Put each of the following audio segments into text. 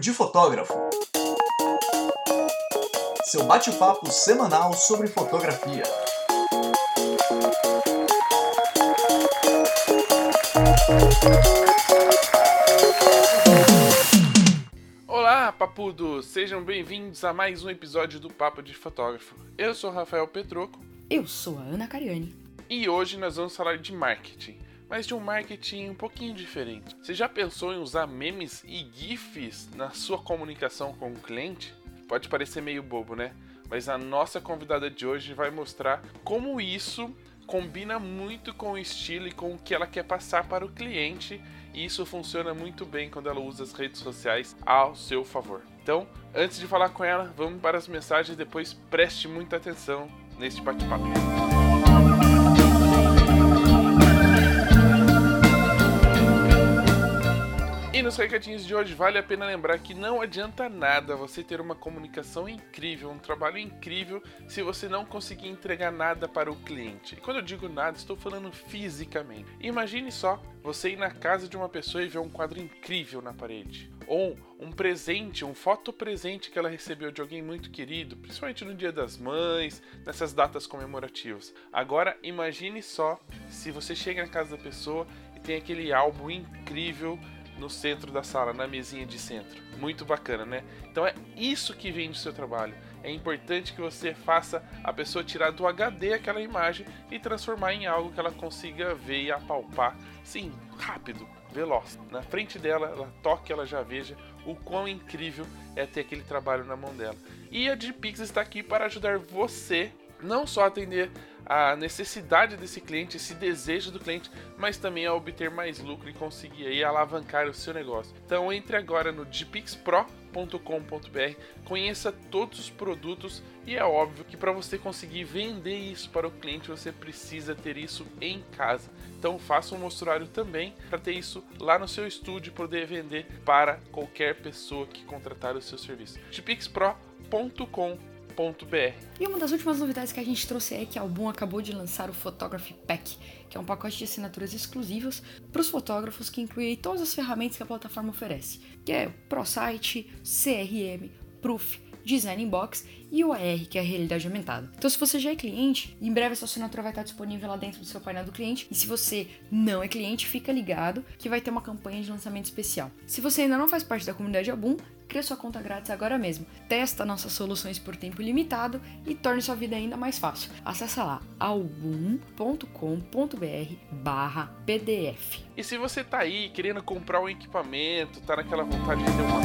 de Fotógrafo. Seu bate-papo semanal sobre fotografia. Olá, papudos! Sejam bem-vindos a mais um episódio do Papo de Fotógrafo. Eu sou Rafael Petroco. Eu sou a Ana Cariani. E hoje nós vamos falar de marketing mas de um marketing um pouquinho diferente. Você já pensou em usar memes e GIFs na sua comunicação com o cliente? Pode parecer meio bobo, né? Mas a nossa convidada de hoje vai mostrar como isso combina muito com o estilo e com o que ela quer passar para o cliente, e isso funciona muito bem quando ela usa as redes sociais ao seu favor. Então, antes de falar com ela, vamos para as mensagens depois preste muita atenção neste bate-papo. E nos recadinhos de hoje vale a pena lembrar que não adianta nada você ter uma comunicação incrível, um trabalho incrível, se você não conseguir entregar nada para o cliente. E quando eu digo nada, estou falando fisicamente. Imagine só você ir na casa de uma pessoa e ver um quadro incrível na parede. Ou um presente, um foto presente que ela recebeu de alguém muito querido, principalmente no Dia das Mães, nessas datas comemorativas. Agora imagine só se você chega na casa da pessoa e tem aquele álbum incrível no centro da sala, na mesinha de centro. Muito bacana, né? Então é isso que vem do seu trabalho. É importante que você faça a pessoa tirar do HD aquela imagem e transformar em algo que ela consiga ver e apalpar. Sim, rápido, veloz. Na frente dela, ela toque, ela já veja o quão incrível é ter aquele trabalho na mão dela. E a Digipix está aqui para ajudar você não só atender a necessidade desse cliente, esse desejo do cliente, mas também a obter mais lucro e conseguir aí alavancar o seu negócio. Então entre agora no dpixpro.com.br, conheça todos os produtos e é óbvio que para você conseguir vender isso para o cliente, você precisa ter isso em casa. Então faça um mostruário também para ter isso lá no seu estúdio e poder vender para qualquer pessoa que contratar o seu serviço. dpixpro.com.br e uma das últimas novidades que a gente trouxe é que a Album acabou de lançar o Photography Pack, que é um pacote de assinaturas exclusivas para os fotógrafos que inclui todas as ferramentas que a plataforma oferece, que é ProSite, CRM, Proof, Design Box e o AR, que é a realidade aumentada. Então, se você já é cliente, em breve a sua assinatura vai estar disponível lá dentro do seu painel do cliente. E se você não é cliente, fica ligado que vai ter uma campanha de lançamento especial. Se você ainda não faz parte da comunidade Album, Crie sua conta grátis agora mesmo. Testa nossas soluções por tempo limitado e torne sua vida ainda mais fácil. Acesse lá algum.com.br barra PDF. E se você tá aí querendo comprar um equipamento, tá naquela vontade de ter uma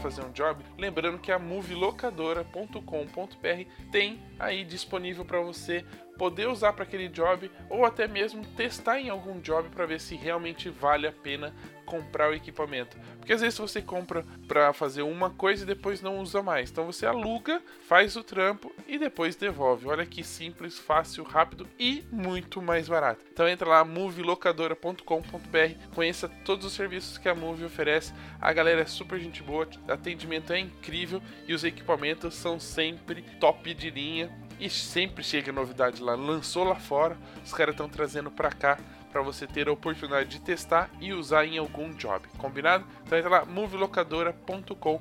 fazer um job, lembrando que a movilocadora.com.br tem aí disponível para você poder usar para aquele job ou até mesmo testar em algum job para ver se realmente vale a pena comprar o equipamento. Porque às vezes você compra para fazer uma coisa e depois não usa mais. Então você aluga, faz o trampo e depois devolve. Olha que simples, fácil, rápido e muito mais barato. Então entra lá movilocadora.com.br, conheça todos os serviços que a Move oferece. A galera é super gente boa, atendimento é incrível e os equipamentos são sempre top de linha e sempre chega novidade lá. Lançou lá fora, os caras estão trazendo para cá para você ter a oportunidade de testar e usar em algum job. Combinado? Então entra lá movilocadora.com.br.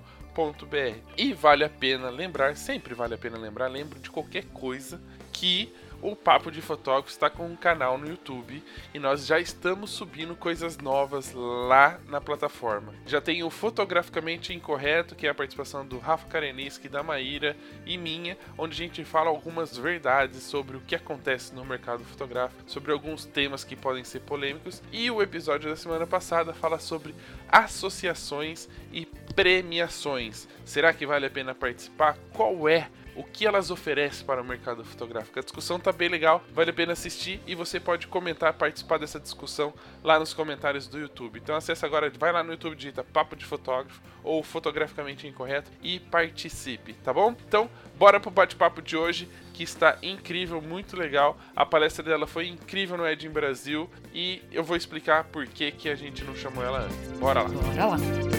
E vale a pena lembrar, sempre vale a pena lembrar, lembro de qualquer coisa que o Papo de Fotógrafo está com um canal no YouTube e nós já estamos subindo coisas novas lá na plataforma. Já tem o Fotograficamente Incorreto, que é a participação do Rafa Kareniski, da Maíra e minha, onde a gente fala algumas verdades sobre o que acontece no mercado fotográfico, sobre alguns temas que podem ser polêmicos. E o episódio da semana passada fala sobre associações e premiações. Será que vale a pena participar? Qual é o que elas oferecem para o mercado fotográfico. A discussão tá bem legal, vale a pena assistir e você pode comentar, participar dessa discussão lá nos comentários do YouTube. Então acessa agora, vai lá no YouTube, digita Papo de Fotógrafo ou Fotograficamente Incorreto e participe, tá bom? Então, bora pro bate-papo de hoje que está incrível, muito legal. A palestra dela foi incrível no Edin Brasil e eu vou explicar por que, que a gente não chamou ela antes. Bora lá. Bora lá.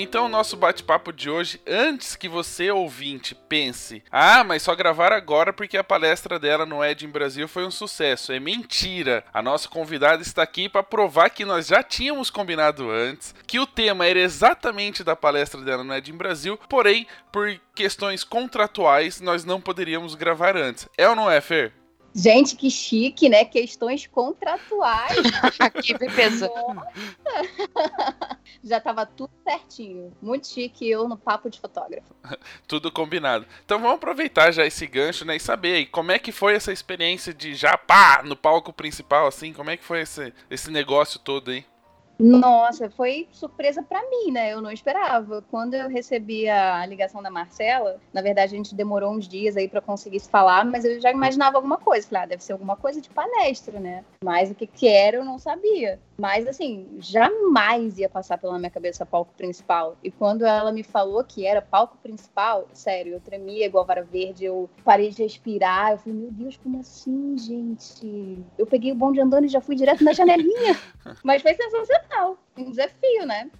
Então o nosso bate-papo de hoje, antes que você ouvinte pense, ah, mas só gravar agora porque a palestra dela no Ed em Brasil foi um sucesso. É mentira. A nossa convidada está aqui para provar que nós já tínhamos combinado antes, que o tema era exatamente da palestra dela no Ed em Brasil, porém, por questões contratuais, nós não poderíamos gravar antes. É ou não é, Fer? Gente, que chique, né? Questões contratuais. que peso. Já estava tudo certinho. Muito chique eu no papo de fotógrafo. tudo combinado. Então vamos aproveitar já esse gancho, né? E saber aí, como é que foi essa experiência de já pá, no palco principal, assim? Como é que foi esse, esse negócio todo aí? Nossa, foi surpresa para mim, né? Eu não esperava. Quando eu recebi a ligação da Marcela, na verdade a gente demorou uns dias aí para conseguir se falar, mas eu já imaginava alguma coisa. Falei, ah, deve ser alguma coisa de palestra, né? Mas o que que era eu não sabia. Mas assim, jamais ia passar pela minha cabeça palco principal. E quando ela me falou que era palco principal, sério, eu tremia igual vara verde, eu parei de respirar. Eu falei, meu Deus, como assim, gente? Eu peguei o bonde andando e já fui direto na janelinha. mas foi sensacional. Um desafio, né?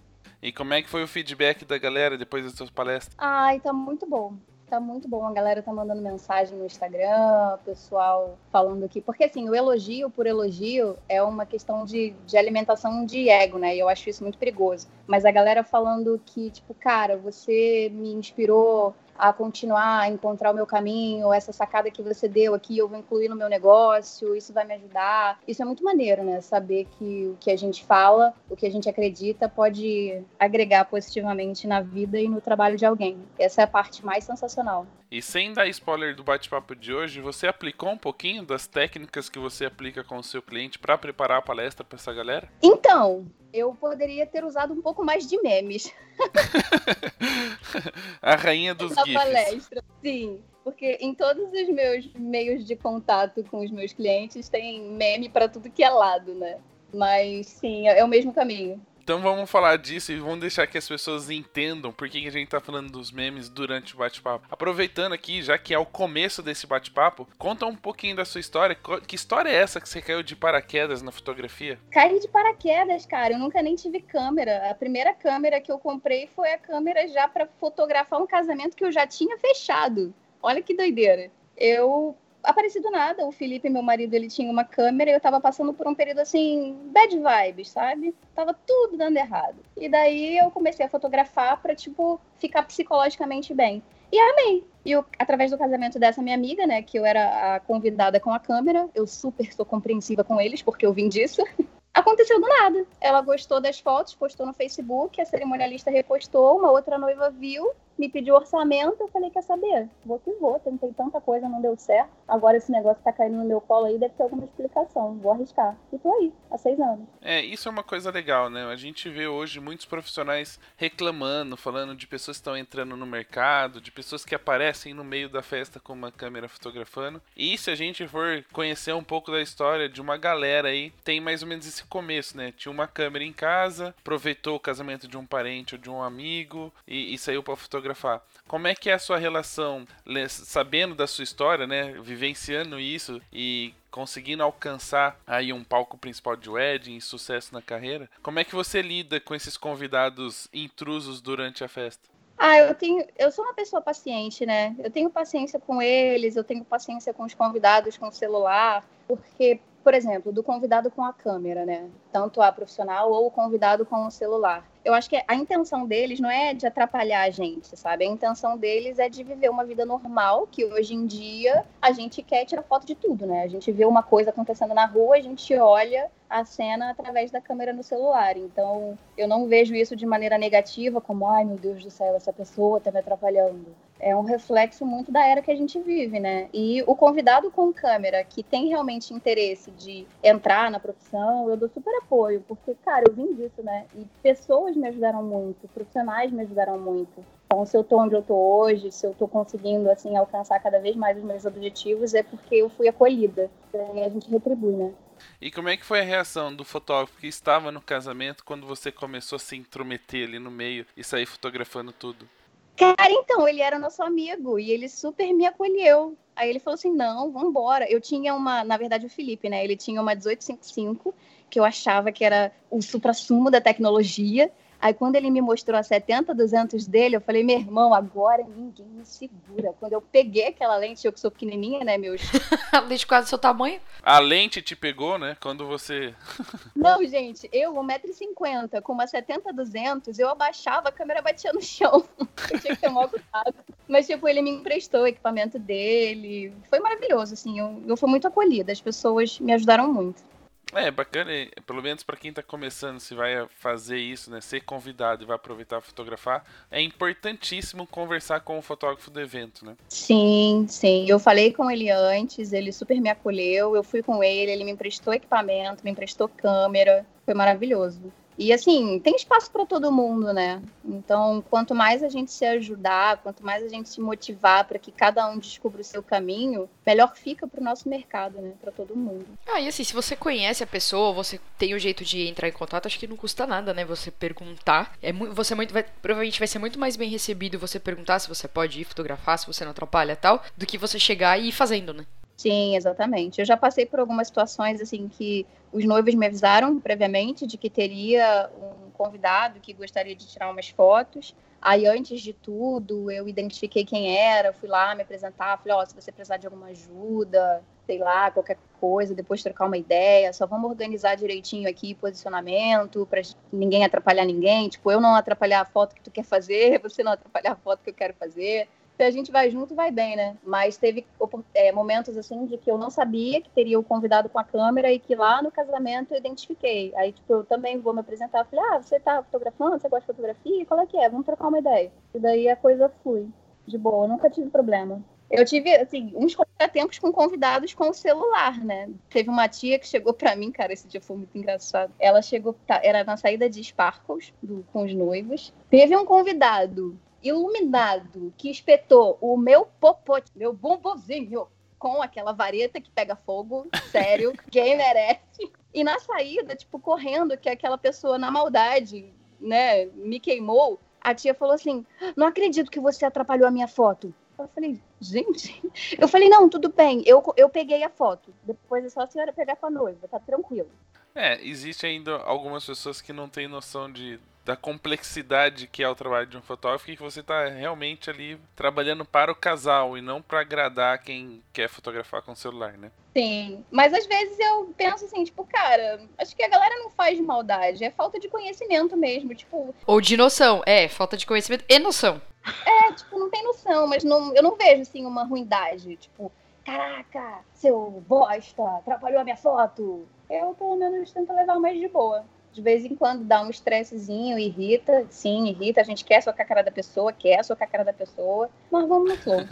E como é que foi o feedback da galera depois das suas palestras? Ai, tá muito bom. Tá muito bom. A galera tá mandando mensagem no Instagram, o pessoal falando aqui. Porque, assim, o elogio por elogio é uma questão de, de alimentação de ego, né? E eu acho isso muito perigoso. Mas a galera falando que, tipo, cara, você me inspirou a continuar a encontrar o meu caminho, essa sacada que você deu aqui, eu vou incluir no meu negócio, isso vai me ajudar. Isso é muito maneiro, né? Saber que o que a gente fala, o que a gente acredita pode agregar positivamente na vida e no trabalho de alguém. Essa é a parte mais sensacional. E sem dar spoiler do bate-papo de hoje, você aplicou um pouquinho das técnicas que você aplica com o seu cliente para preparar a palestra para essa galera? Então, eu poderia ter usado um pouco mais de memes. a rainha dos Na GIFs. palestra, sim. Porque em todos os meus meios de contato com os meus clientes tem meme para tudo que é lado, né? Mas sim, é o mesmo caminho. Então vamos falar disso e vamos deixar que as pessoas entendam por que a gente tá falando dos memes durante o bate-papo. Aproveitando aqui, já que é o começo desse bate-papo, conta um pouquinho da sua história. Que história é essa que você caiu de paraquedas na fotografia? Caí de paraquedas, cara. Eu nunca nem tive câmera. A primeira câmera que eu comprei foi a câmera já para fotografar um casamento que eu já tinha fechado. Olha que doideira. Eu apareci do nada. O Felipe, meu marido, ele tinha uma câmera e eu tava passando por um período assim, bad vibes, sabe? Tava tudo dando errado. E daí eu comecei a fotografar pra, tipo, ficar psicologicamente bem. E amei. E eu, através do casamento dessa minha amiga, né, que eu era a convidada com a câmera, eu super sou compreensiva com eles, porque eu vim disso. Aconteceu do nada. Ela gostou das fotos, postou no Facebook, a cerimonialista repostou, uma outra noiva viu me pediu orçamento, eu falei, quer saber? Vou que vou, tentei tanta coisa, não deu certo. Agora esse negócio tá caindo no meu colo aí, deve ter alguma explicação. Vou arriscar. E tô aí, há seis anos. É, isso é uma coisa legal, né? A gente vê hoje muitos profissionais reclamando, falando de pessoas que estão entrando no mercado, de pessoas que aparecem no meio da festa com uma câmera fotografando. E se a gente for conhecer um pouco da história de uma galera aí, tem mais ou menos esse começo, né? Tinha uma câmera em casa, aproveitou o casamento de um parente ou de um amigo e, e saiu para fotografar fotografar. Como é que é a sua relação, sabendo da sua história, né, vivenciando isso e conseguindo alcançar aí um palco principal de wedding e sucesso na carreira? Como é que você lida com esses convidados intrusos durante a festa? Ah, eu tenho, eu sou uma pessoa paciente, né? Eu tenho paciência com eles, eu tenho paciência com os convidados com o celular, porque, por exemplo, do convidado com a câmera, né? Tanto a profissional ou o convidado com o celular eu acho que a intenção deles não é de atrapalhar a gente, sabe? A intenção deles é de viver uma vida normal, que hoje em dia a gente quer tirar foto de tudo, né? A gente vê uma coisa acontecendo na rua, a gente olha a cena através da câmera no celular. Então, eu não vejo isso de maneira negativa, como, ai meu Deus do céu, essa pessoa tá me atrapalhando. É um reflexo muito da era que a gente vive, né? E o convidado com câmera que tem realmente interesse de entrar na profissão, eu dou super apoio, porque, cara, eu vim disso, né? E pessoas pessoas me ajudaram muito, profissionais me ajudaram muito. Então, se eu estou onde eu estou hoje, se eu estou conseguindo assim alcançar cada vez mais os meus objetivos, é porque eu fui acolhida. E a gente retribui, né? E como é que foi a reação do fotógrafo que estava no casamento quando você começou a se intrometer ali no meio e sair fotografando tudo? Cara, então, ele era nosso amigo e ele super me acolheu. Aí ele falou assim: não, vambora. Eu tinha uma, na verdade, o Felipe, né? Ele tinha uma 1855 que eu achava que era o supra-sumo da tecnologia. Aí quando ele me mostrou a 70, 200 dele, eu falei, meu irmão, agora ninguém me segura. Quando eu peguei aquela lente, eu que sou pequenininha, né, meus... a lente quase do seu tamanho. A lente te pegou, né, quando você... Não, gente, eu, 1,50m, com uma 70, 200, eu abaixava, a câmera batia no chão. eu tinha que ter maior cuidado. Mas, tipo, ele me emprestou o equipamento dele. Foi maravilhoso, assim, eu, eu fui muito acolhida, as pessoas me ajudaram muito. É, bacana, pelo menos para quem tá começando, se vai fazer isso, né, ser convidado e vai aproveitar fotografar, é importantíssimo conversar com o fotógrafo do evento, né? Sim, sim. Eu falei com ele antes, ele super me acolheu, eu fui com ele, ele me emprestou equipamento, me emprestou câmera, foi maravilhoso. E assim, tem espaço para todo mundo, né? Então, quanto mais a gente se ajudar, quanto mais a gente se motivar para que cada um descubra o seu caminho, melhor fica para o nosso mercado, né? Para todo mundo. Ah, e assim, se você conhece a pessoa, você tem o um jeito de entrar em contato, acho que não custa nada, né? Você perguntar. É você muito, vai, provavelmente vai ser muito mais bem recebido você perguntar se você pode ir fotografar, se você não atrapalha tal, do que você chegar e ir fazendo, né? Sim, exatamente. Eu já passei por algumas situações assim que os noivos me avisaram previamente de que teria um convidado que gostaria de tirar umas fotos. Aí, antes de tudo, eu identifiquei quem era, fui lá me apresentar, falei, ó, oh, se você precisar de alguma ajuda, sei lá, qualquer coisa, depois trocar uma ideia, só vamos organizar direitinho aqui posicionamento, para ninguém atrapalhar ninguém, tipo, eu não atrapalhar a foto que tu quer fazer, você não atrapalhar a foto que eu quero fazer se a gente vai junto, vai bem, né? Mas teve é, momentos assim de que eu não sabia que teria o convidado com a câmera e que lá no casamento eu identifiquei. Aí, tipo, eu também vou me apresentar. Falei, ah, você tá fotografando? Você gosta de fotografia? Qual é que é? Vamos trocar uma ideia. E daí a coisa flui. De boa, eu nunca tive problema. Eu tive, assim, uns contratempos com convidados com o celular, né? Teve uma tia que chegou para mim, cara, esse dia foi muito engraçado. Ela chegou, tá, era na saída de Sparkles, do, com os noivos. Teve um convidado iluminado que espetou o meu popote, meu bombozinho, com aquela vareta que pega fogo, sério, quem merece. E na saída, tipo, correndo, que aquela pessoa na maldade, né, me queimou, a tia falou assim: Não acredito que você atrapalhou a minha foto. Eu falei, gente. Eu falei, não, tudo bem, eu, eu peguei a foto. Depois é só a senhora pegar com a noiva, tá tranquilo. É, existe ainda algumas pessoas que não têm noção de da complexidade que é o trabalho de um fotógrafo e que você está realmente ali trabalhando para o casal e não para agradar quem quer fotografar com o celular, né? Sim, mas às vezes eu penso assim, tipo, cara, acho que a galera não faz de maldade, é falta de conhecimento mesmo, tipo. Ou de noção, é, falta de conhecimento e noção. É, tipo, não tem noção, mas não, eu não vejo assim uma ruindade, tipo, caraca, seu bosta, atrapalhou a minha foto. Eu pelo menos tento levar mais de boa de vez em quando dá um estressezinho, irrita, sim, irrita. A gente quer socar a cara da pessoa, quer socar a cara da pessoa, mas vamos no flow.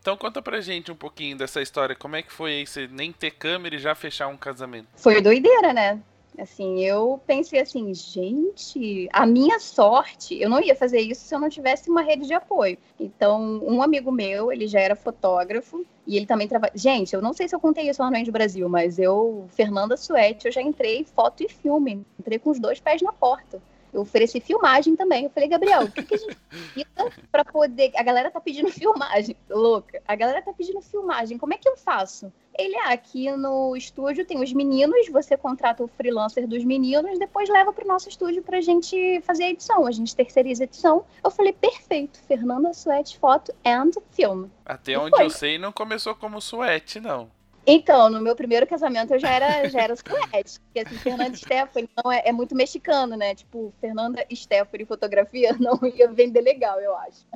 Então conta pra gente um pouquinho dessa história. Como é que foi aí você nem ter câmera e já fechar um casamento? Foi doideira, né? Assim, eu pensei assim, gente, a minha sorte, eu não ia fazer isso se eu não tivesse uma rede de apoio. Então, um amigo meu, ele já era fotógrafo e ele também trabalha. Gente, eu não sei se eu contei isso lá no End Brasil, mas eu, Fernanda Suete, eu já entrei foto e filme, entrei com os dois pés na porta. Eu ofereci filmagem também. Eu falei, Gabriel, o que, que a gente precisa para poder. A galera tá pedindo filmagem, louca. A galera tá pedindo filmagem. Como é que eu faço? Ele, ah, aqui no estúdio tem os meninos, você contrata o freelancer dos meninos, depois leva para o nosso estúdio para a gente fazer a edição. A gente terceiriza a edição. Eu falei, perfeito, Fernanda Suete, foto and film. Até e onde foi. eu sei, não começou como Suete, não. Então, no meu primeiro casamento eu já era, já era suete. Porque assim, Fernanda Stephanie não é, é, muito mexicano, né? Tipo, Fernanda Stephanie fotografia não ia vender legal, eu acho.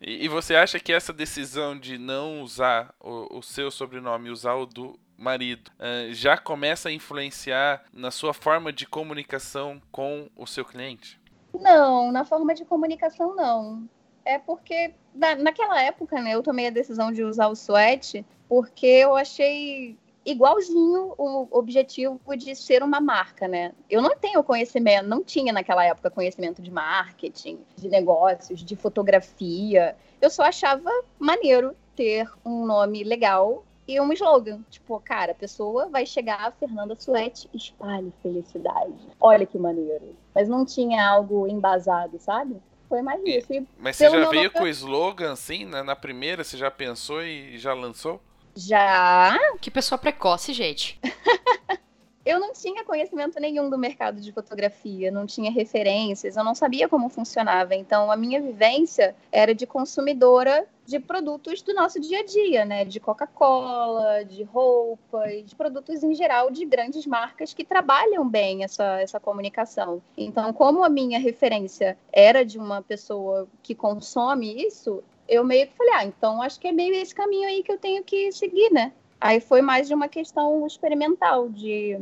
E, e você acha que essa decisão de não usar o, o seu sobrenome, usar o do marido, uh, já começa a influenciar na sua forma de comunicação com o seu cliente? Não, na forma de comunicação não. É porque na, naquela época, né, eu tomei a decisão de usar o sweat porque eu achei igualzinho o objetivo de ser uma marca, né? Eu não tenho conhecimento, não tinha naquela época conhecimento de marketing, de negócios, de fotografia. Eu só achava maneiro ter um nome legal e um slogan. Tipo, cara, a pessoa vai chegar, Fernanda Suete, espalhe felicidade. Olha que maneiro. Mas não tinha algo embasado, sabe? Foi mais isso. E mas você já veio com o slogan assim, né? na primeira? Você já pensou e já lançou? Já. Que pessoa precoce, gente. eu não tinha conhecimento nenhum do mercado de fotografia, não tinha referências, eu não sabia como funcionava. Então, a minha vivência era de consumidora de produtos do nosso dia a dia, né? De Coca-Cola, de roupas, de produtos em geral de grandes marcas que trabalham bem essa, essa comunicação. Então, como a minha referência era de uma pessoa que consome isso, eu meio que falei, ah, então acho que é meio esse caminho aí que eu tenho que seguir, né? Aí foi mais de uma questão experimental, de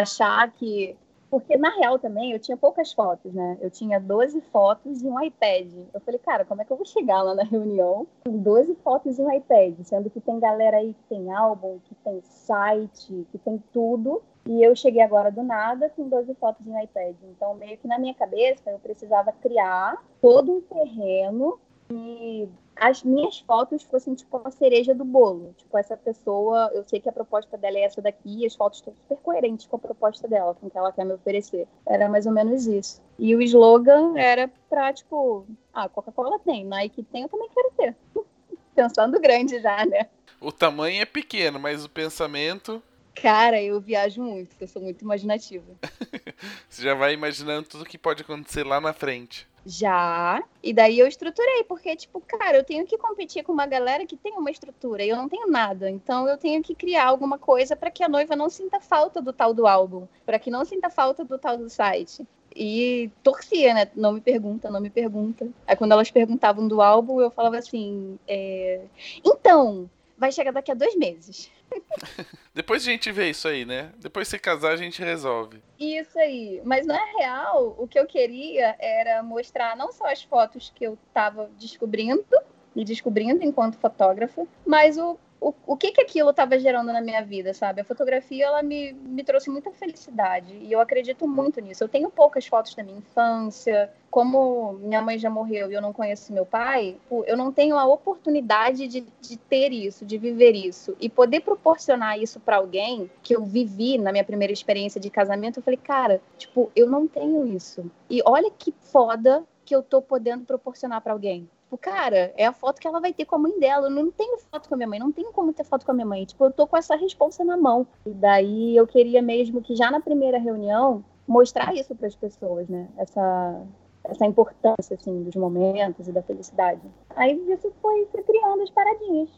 achar que. Porque na real também eu tinha poucas fotos, né? Eu tinha 12 fotos e um iPad. Eu falei, cara, como é que eu vou chegar lá na reunião com 12 fotos e um iPad? Sendo que tem galera aí que tem álbum, que tem site, que tem tudo. E eu cheguei agora do nada com 12 fotos um iPad. Então, meio que na minha cabeça, eu precisava criar todo um terreno e as minhas fotos fossem tipo a cereja do bolo. Tipo, essa pessoa, eu sei que a proposta dela é essa daqui, e as fotos estão super coerentes com a proposta dela, com o que ela quer me oferecer. Era mais ou menos isso. E o slogan era pra, tipo, ah, Coca-Cola tem, Nike tem, eu também quero ter. Pensando grande já, né? O tamanho é pequeno, mas o pensamento. Cara, eu viajo muito, eu sou muito imaginativa. Você já vai imaginando tudo que pode acontecer lá na frente. Já. E daí eu estruturei, porque, tipo, cara, eu tenho que competir com uma galera que tem uma estrutura e eu não tenho nada. Então eu tenho que criar alguma coisa para que a noiva não sinta falta do tal do álbum, para que não sinta falta do tal do site. E torcia, né? Não me pergunta, não me pergunta. Aí quando elas perguntavam do álbum, eu falava assim: é... então, vai chegar daqui a dois meses. Depois a gente vê isso aí, né? Depois se casar, a gente resolve. Isso aí. Mas na real, o que eu queria era mostrar não só as fotos que eu estava descobrindo, e descobrindo enquanto fotógrafa, mas o o, o que que aquilo estava gerando na minha vida, sabe? A fotografia, ela me, me trouxe muita felicidade e eu acredito muito nisso. Eu tenho poucas fotos da minha infância, como minha mãe já morreu e eu não conheço meu pai, eu não tenho a oportunidade de, de ter isso, de viver isso. E poder proporcionar isso para alguém que eu vivi na minha primeira experiência de casamento, eu falei, cara, tipo, eu não tenho isso. E olha que foda que eu tô podendo proporcionar para alguém. Tipo, cara, é a foto que ela vai ter com a mãe dela. Eu não tenho foto com a minha mãe, não tenho como ter foto com a minha mãe. Tipo, eu tô com essa responsa na mão. E daí eu queria mesmo que já na primeira reunião mostrar isso para as pessoas, né? Essa essa importância assim dos momentos e da felicidade. Aí isso foi, criando as paradinhas.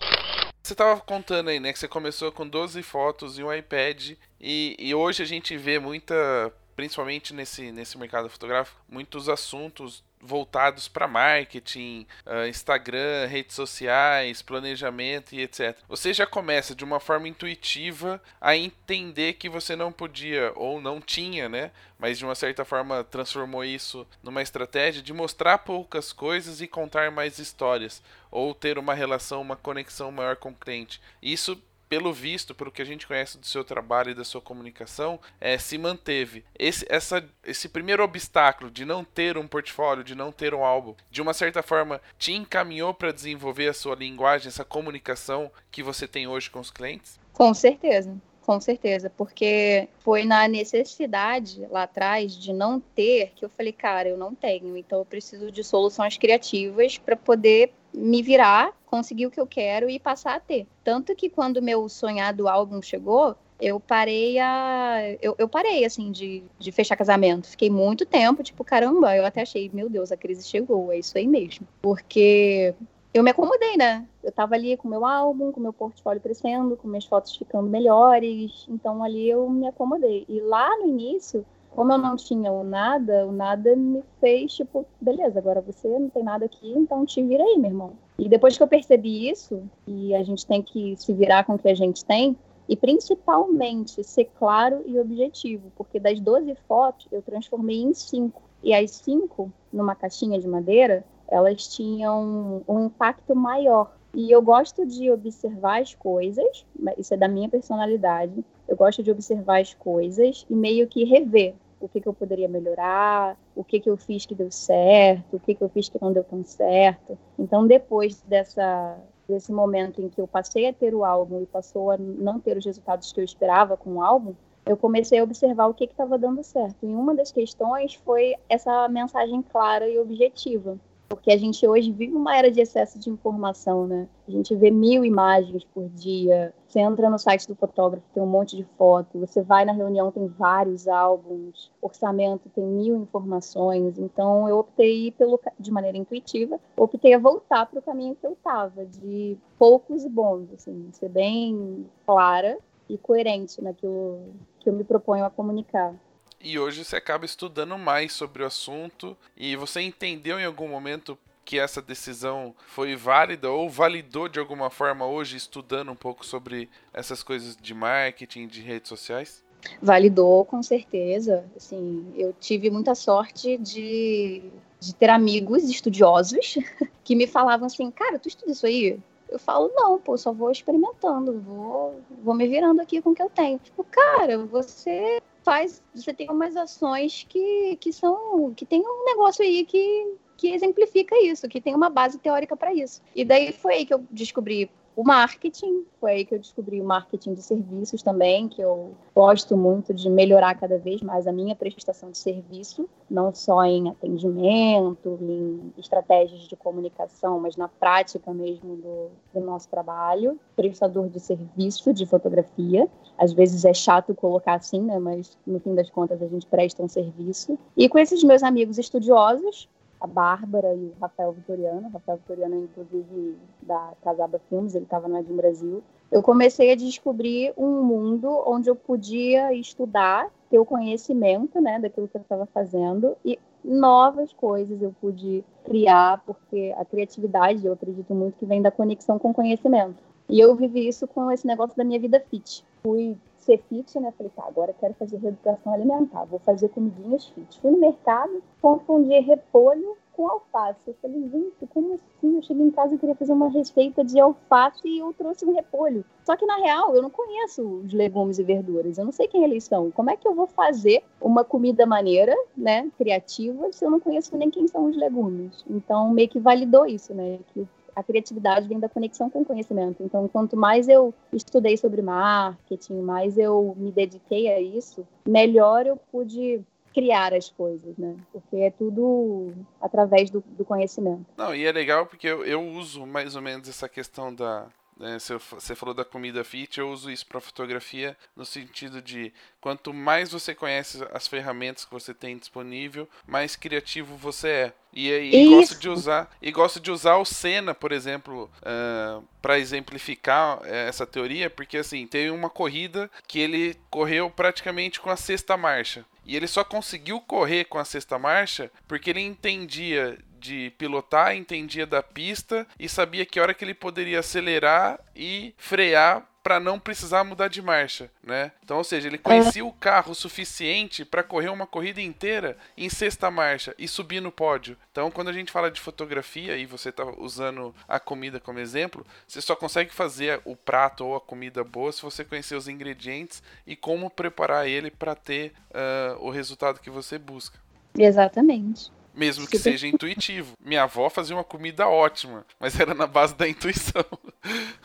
Você estava contando aí, né, que você começou com 12 fotos e um iPad e, e hoje a gente vê muita, principalmente nesse, nesse mercado fotográfico, muitos assuntos voltados para marketing, uh, Instagram, redes sociais, planejamento e etc. Você já começa de uma forma intuitiva a entender que você não podia ou não tinha, né? Mas de uma certa forma transformou isso numa estratégia de mostrar poucas coisas e contar mais histórias ou ter uma relação, uma conexão maior com o cliente. Isso pelo visto, pelo que a gente conhece do seu trabalho e da sua comunicação, é, se manteve. Esse, essa, esse primeiro obstáculo de não ter um portfólio, de não ter um álbum, de uma certa forma te encaminhou para desenvolver a sua linguagem, essa comunicação que você tem hoje com os clientes? Com certeza. Com certeza, porque foi na necessidade lá atrás de não ter que eu falei, cara, eu não tenho, então eu preciso de soluções criativas para poder me virar, conseguir o que eu quero e passar a ter. Tanto que quando meu sonhado álbum chegou, eu parei a. Eu, eu parei, assim, de, de fechar casamento. Fiquei muito tempo, tipo, caramba, eu até achei, meu Deus, a crise chegou, é isso aí mesmo. Porque eu me acomodei, né? Eu tava ali com meu álbum, com meu portfólio crescendo, com minhas fotos ficando melhores. Então ali eu me acomodei. E lá no início, como eu não tinha o nada, o nada me fez tipo, beleza, agora você não tem nada aqui, então te vira aí, meu irmão. E depois que eu percebi isso, e a gente tem que se virar com o que a gente tem, e principalmente ser claro e objetivo, porque das 12 fotos eu transformei em 5. E as 5, numa caixinha de madeira, elas tinham um impacto maior. E eu gosto de observar as coisas, isso é da minha personalidade. Eu gosto de observar as coisas e meio que rever o que, que eu poderia melhorar, o que, que eu fiz que deu certo, o que, que eu fiz que não deu tão certo. Então, depois dessa, desse momento em que eu passei a ter o álbum e passou a não ter os resultados que eu esperava com o álbum, eu comecei a observar o que estava dando certo. E uma das questões foi essa mensagem clara e objetiva. Porque a gente hoje vive uma era de excesso de informação, né? A gente vê mil imagens por dia. Você entra no site do fotógrafo, tem um monte de foto. Você vai na reunião, tem vários álbuns. Orçamento tem mil informações. Então, eu optei pelo, de maneira intuitiva, optei a voltar para o caminho que eu estava, de poucos e bons, assim, ser bem clara e coerente naquilo que eu me proponho a comunicar e hoje você acaba estudando mais sobre o assunto e você entendeu em algum momento que essa decisão foi válida ou validou de alguma forma hoje estudando um pouco sobre essas coisas de marketing, de redes sociais? Validou, com certeza. Assim, eu tive muita sorte de, de ter amigos estudiosos que me falavam assim, cara, tu estuda isso aí? Eu falo, não, pô, só vou experimentando, vou, vou me virando aqui com o que eu tenho. Tipo, cara, você faz, você tem umas ações que, que são, que tem um negócio aí que, que exemplifica isso, que tem uma base teórica para isso. E daí foi aí que eu descobri o marketing, foi aí que eu descobri o marketing de serviços também, que eu gosto muito de melhorar cada vez mais a minha prestação de serviço, não só em atendimento, em estratégias de comunicação, mas na prática mesmo do, do nosso trabalho. Prestador de serviço de fotografia. Às vezes é chato colocar assim, né? Mas no fim das contas a gente presta um serviço. E com esses meus amigos estudiosos, a Bárbara e o Rafael Vitoriano. O Rafael Vitoriano, inclusive, da Casaba Filmes, ele estava no Edim Brasil. Eu comecei a descobrir um mundo onde eu podia estudar, ter o conhecimento né, daquilo que eu estava fazendo e novas coisas eu pude criar, porque a criatividade, eu acredito muito que vem da conexão com o conhecimento. E eu vivi isso com esse negócio da minha vida fit. Fui ser fit, né? Falei, tá, agora quero fazer reeducação alimentar, vou fazer comidinhas fit. Fui no mercado, confundi repolho com alface. Eu falei, gente, como assim? Eu cheguei em casa e queria fazer uma receita de alface e eu trouxe um repolho. Só que, na real, eu não conheço os legumes e verduras. Eu não sei quem eles são. Como é que eu vou fazer uma comida maneira, né, criativa, se eu não conheço nem quem são os legumes? Então, meio que validou isso, né? Que a criatividade vem da conexão com o conhecimento. Então, quanto mais eu estudei sobre marketing, mais eu me dediquei a isso, melhor eu pude criar as coisas, né? Porque é tudo através do, do conhecimento. Não, e é legal porque eu, eu uso mais ou menos essa questão da, né, você falou da comida fit, eu uso isso para fotografia no sentido de quanto mais você conhece as ferramentas que você tem disponível, mais criativo você é. E, e gosto de usar e gosto de usar o Senna, por exemplo, uh, para exemplificar eh, essa teoria, porque assim tem uma corrida que ele correu praticamente com a sexta marcha. E ele só conseguiu correr com a sexta marcha porque ele entendia de pilotar, entendia da pista e sabia que hora que ele poderia acelerar e frear para não precisar mudar de marcha, né? Então, ou seja, ele conhecia o carro o suficiente para correr uma corrida inteira em sexta marcha e subir no pódio. Então, quando a gente fala de fotografia e você está usando a comida como exemplo, você só consegue fazer o prato ou a comida boa se você conhecer os ingredientes e como preparar ele para ter uh, o resultado que você busca. Exatamente. Mesmo que seja intuitivo. Minha avó fazia uma comida ótima, mas era na base da intuição.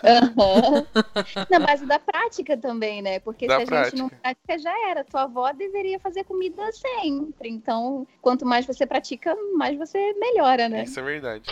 Uhum. Na base da prática também, né? Porque da se a prática. gente não pratica, já era. Tua avó deveria fazer comida sempre. Então, quanto mais você pratica, mais você melhora, né? Isso é verdade.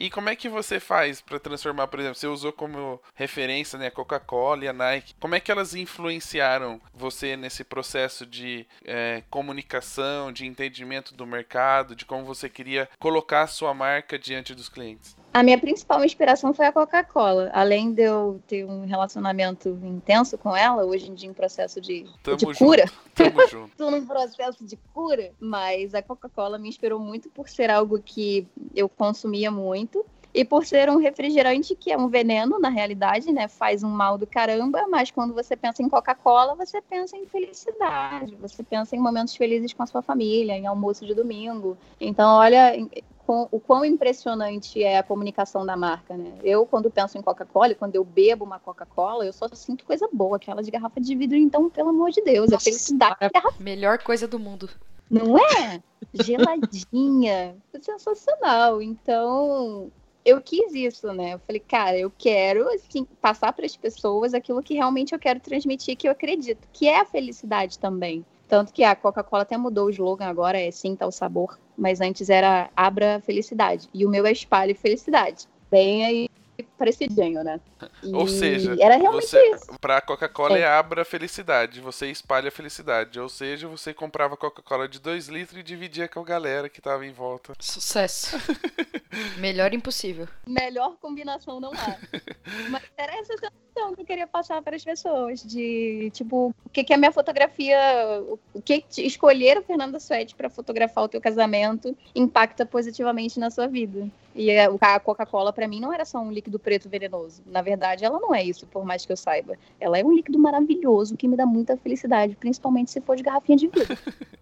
E como é que você faz para transformar, por exemplo, você usou como referência né, a Coca-Cola e a Nike. Como é que elas influenciaram você nesse processo de é, comunicação, de entendimento do mercado, de como você queria colocar a sua marca diante dos clientes? A minha principal inspiração foi a Coca-Cola. Além de eu ter um relacionamento intenso com ela, hoje em dia em processo de, de cura. Tamo junto. Estou num processo de cura, mas a Coca-Cola me inspirou muito por ser algo que eu consumia muito. E por ser um refrigerante que é um veneno, na realidade, né? Faz um mal do caramba, mas quando você pensa em Coca-Cola, você pensa em felicidade, você pensa em momentos felizes com a sua família, em almoço de domingo. Então, olha, o quão impressionante é a comunicação da marca, né? Eu, quando penso em Coca-Cola, quando eu bebo uma Coca-Cola, eu só sinto coisa boa, aquela de garrafa de vidro, então, pelo amor de Deus, Nossa, é felicidade. Garrafa... Melhor coisa do mundo. Não é? Geladinha. Sensacional. Então, eu quis isso, né? Eu falei, cara, eu quero assim, passar para as pessoas aquilo que realmente eu quero transmitir, que eu acredito, que é a felicidade também. Tanto que a Coca-Cola até mudou o slogan agora, é Sinta o Sabor. Mas antes era Abra Felicidade. E o meu é Espalhe Felicidade. Bem aí parecidinho, né? E Ou seja, era realmente você, isso. Pra Coca-Cola é. é abra felicidade, você espalha a felicidade. Ou seja, você comprava Coca-Cola de 2 litros e dividia com a galera que tava em volta. Sucesso. Melhor impossível. Melhor combinação não há. Mas era essa sensação que eu queria passar para as pessoas, de tipo, o que, que a minha fotografia, o que escolher o Fernanda Suete para fotografar o teu casamento impacta positivamente na sua vida. E a Coca-Cola, para mim, não era só um líquido preto venenoso. Na verdade, ela não é isso, por mais que eu saiba. Ela é um líquido maravilhoso que me dá muita felicidade, principalmente se for de garrafinha de vidro.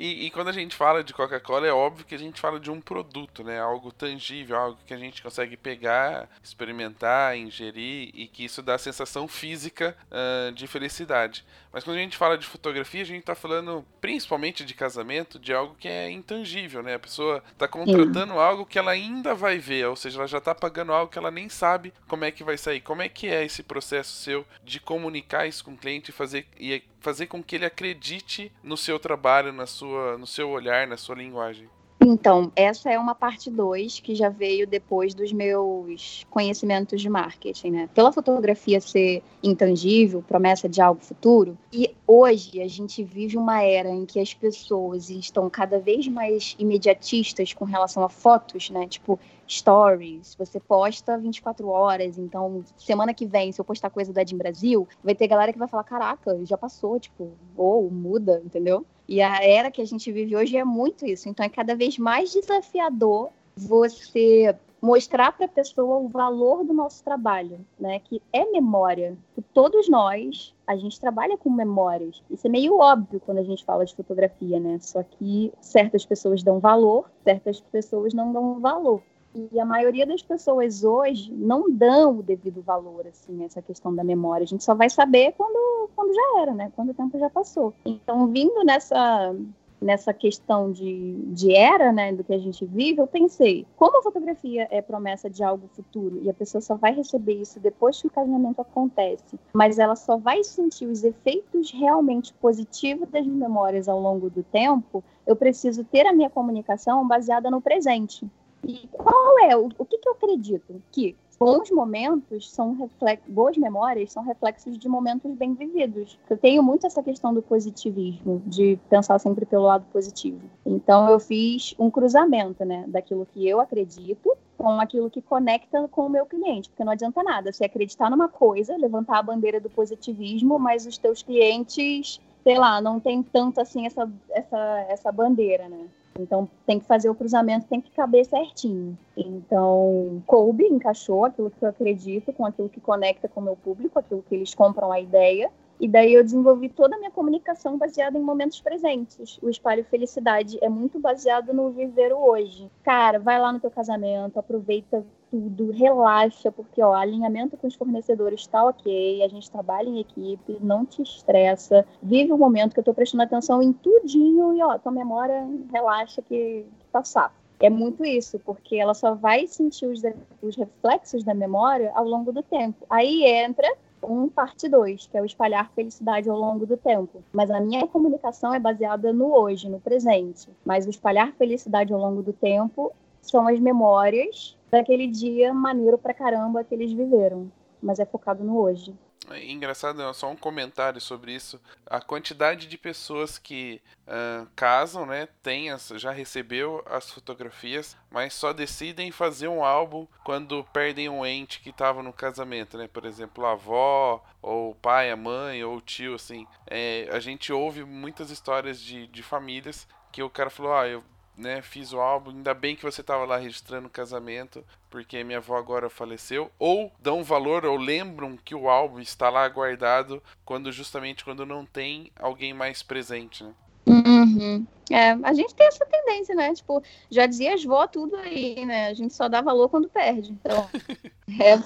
E, e, quando a gente fala de Coca-Cola, é óbvio que a gente fala de um produto, né? Algo tangível, algo que a gente consegue pegar, experimentar, ingerir e que isso dá a sensação física uh, de felicidade. Mas quando a gente fala de fotografia, a gente está falando principalmente de casamento, de algo que é intangível, né? A pessoa está contratando Sim. algo que ela ainda vai ver, ou seja, ela já está pagando algo que ela nem sabe como é que vai sair. Como é que é esse processo seu de comunicar isso com o cliente e fazer, e fazer com que ele acredite no seu trabalho, na sua, no seu olhar, na sua linguagem? Então, essa é uma parte 2 que já veio depois dos meus conhecimentos de marketing, né? Pela fotografia ser intangível, promessa de algo futuro, e hoje a gente vive uma era em que as pessoas estão cada vez mais imediatistas com relação a fotos, né? Tipo, stories, você posta 24 horas, então semana que vem, se eu postar coisa da Jim Brasil, vai ter galera que vai falar, caraca, já passou, tipo, ou muda, entendeu? E a era que a gente vive hoje é muito isso. Então é cada vez mais desafiador você mostrar para a pessoa o valor do nosso trabalho, né? Que é memória. Que todos nós, a gente trabalha com memórias. Isso é meio óbvio quando a gente fala de fotografia, né? Só que certas pessoas dão valor, certas pessoas não dão valor. E a maioria das pessoas hoje não dão o devido valor, assim, essa questão da memória. A gente só vai saber quando, quando já era, né? Quando o tempo já passou. Então, vindo nessa, nessa questão de, de era, né, do que a gente vive, eu pensei, como a fotografia é promessa de algo futuro e a pessoa só vai receber isso depois que o casamento acontece, mas ela só vai sentir os efeitos realmente positivos das memórias ao longo do tempo, eu preciso ter a minha comunicação baseada no presente. E qual é? O, o que, que eu acredito? Que bons momentos são reflexos, boas memórias são reflexos de momentos bem vividos. Eu tenho muito essa questão do positivismo, de pensar sempre pelo lado positivo. Então eu fiz um cruzamento, né, daquilo que eu acredito com aquilo que conecta com o meu cliente, porque não adianta nada você acreditar numa coisa, levantar a bandeira do positivismo, mas os teus clientes, sei lá, não tem tanto assim essa essa essa bandeira, né? Então tem que fazer o cruzamento, tem que caber certinho. Então, coube, encaixou aquilo que eu acredito com aquilo que conecta com o meu público, aquilo que eles compram a ideia. E daí eu desenvolvi toda a minha comunicação baseada em momentos presentes. O Espalho Felicidade é muito baseado no viver o hoje. Cara, vai lá no teu casamento, aproveita tudo, relaxa, porque ó, alinhamento com os fornecedores está ok, a gente trabalha em equipe, não te estressa, vive o momento que eu estou prestando atenção em tudinho e ó, tua memória relaxa que, que passar. É muito isso, porque ela só vai sentir os, os reflexos da memória ao longo do tempo. Aí entra um parte 2, que é o espalhar felicidade ao longo do tempo. Mas a minha comunicação é baseada no hoje, no presente. Mas o espalhar felicidade ao longo do tempo são as memórias daquele dia maneiro pra caramba que eles viveram. Mas é focado no hoje. É engraçado, só um comentário sobre isso. A quantidade de pessoas que uh, casam, né, tem as, já recebeu as fotografias, mas só decidem fazer um álbum quando perdem um ente que estava no casamento, né? Por exemplo, a avó, ou o pai, a mãe, ou o tio, assim. É, a gente ouve muitas histórias de, de famílias que o cara falou, ah, eu né, fiz o álbum, ainda bem que você estava lá registrando o casamento, porque minha avó agora faleceu, ou dão valor ou lembram que o álbum está lá guardado quando justamente quando não tem alguém mais presente, né? Uhum. É, a gente tem essa tendência, né? Tipo, já dizia as vó tudo aí, né? A gente só dá valor quando perde. Então, é,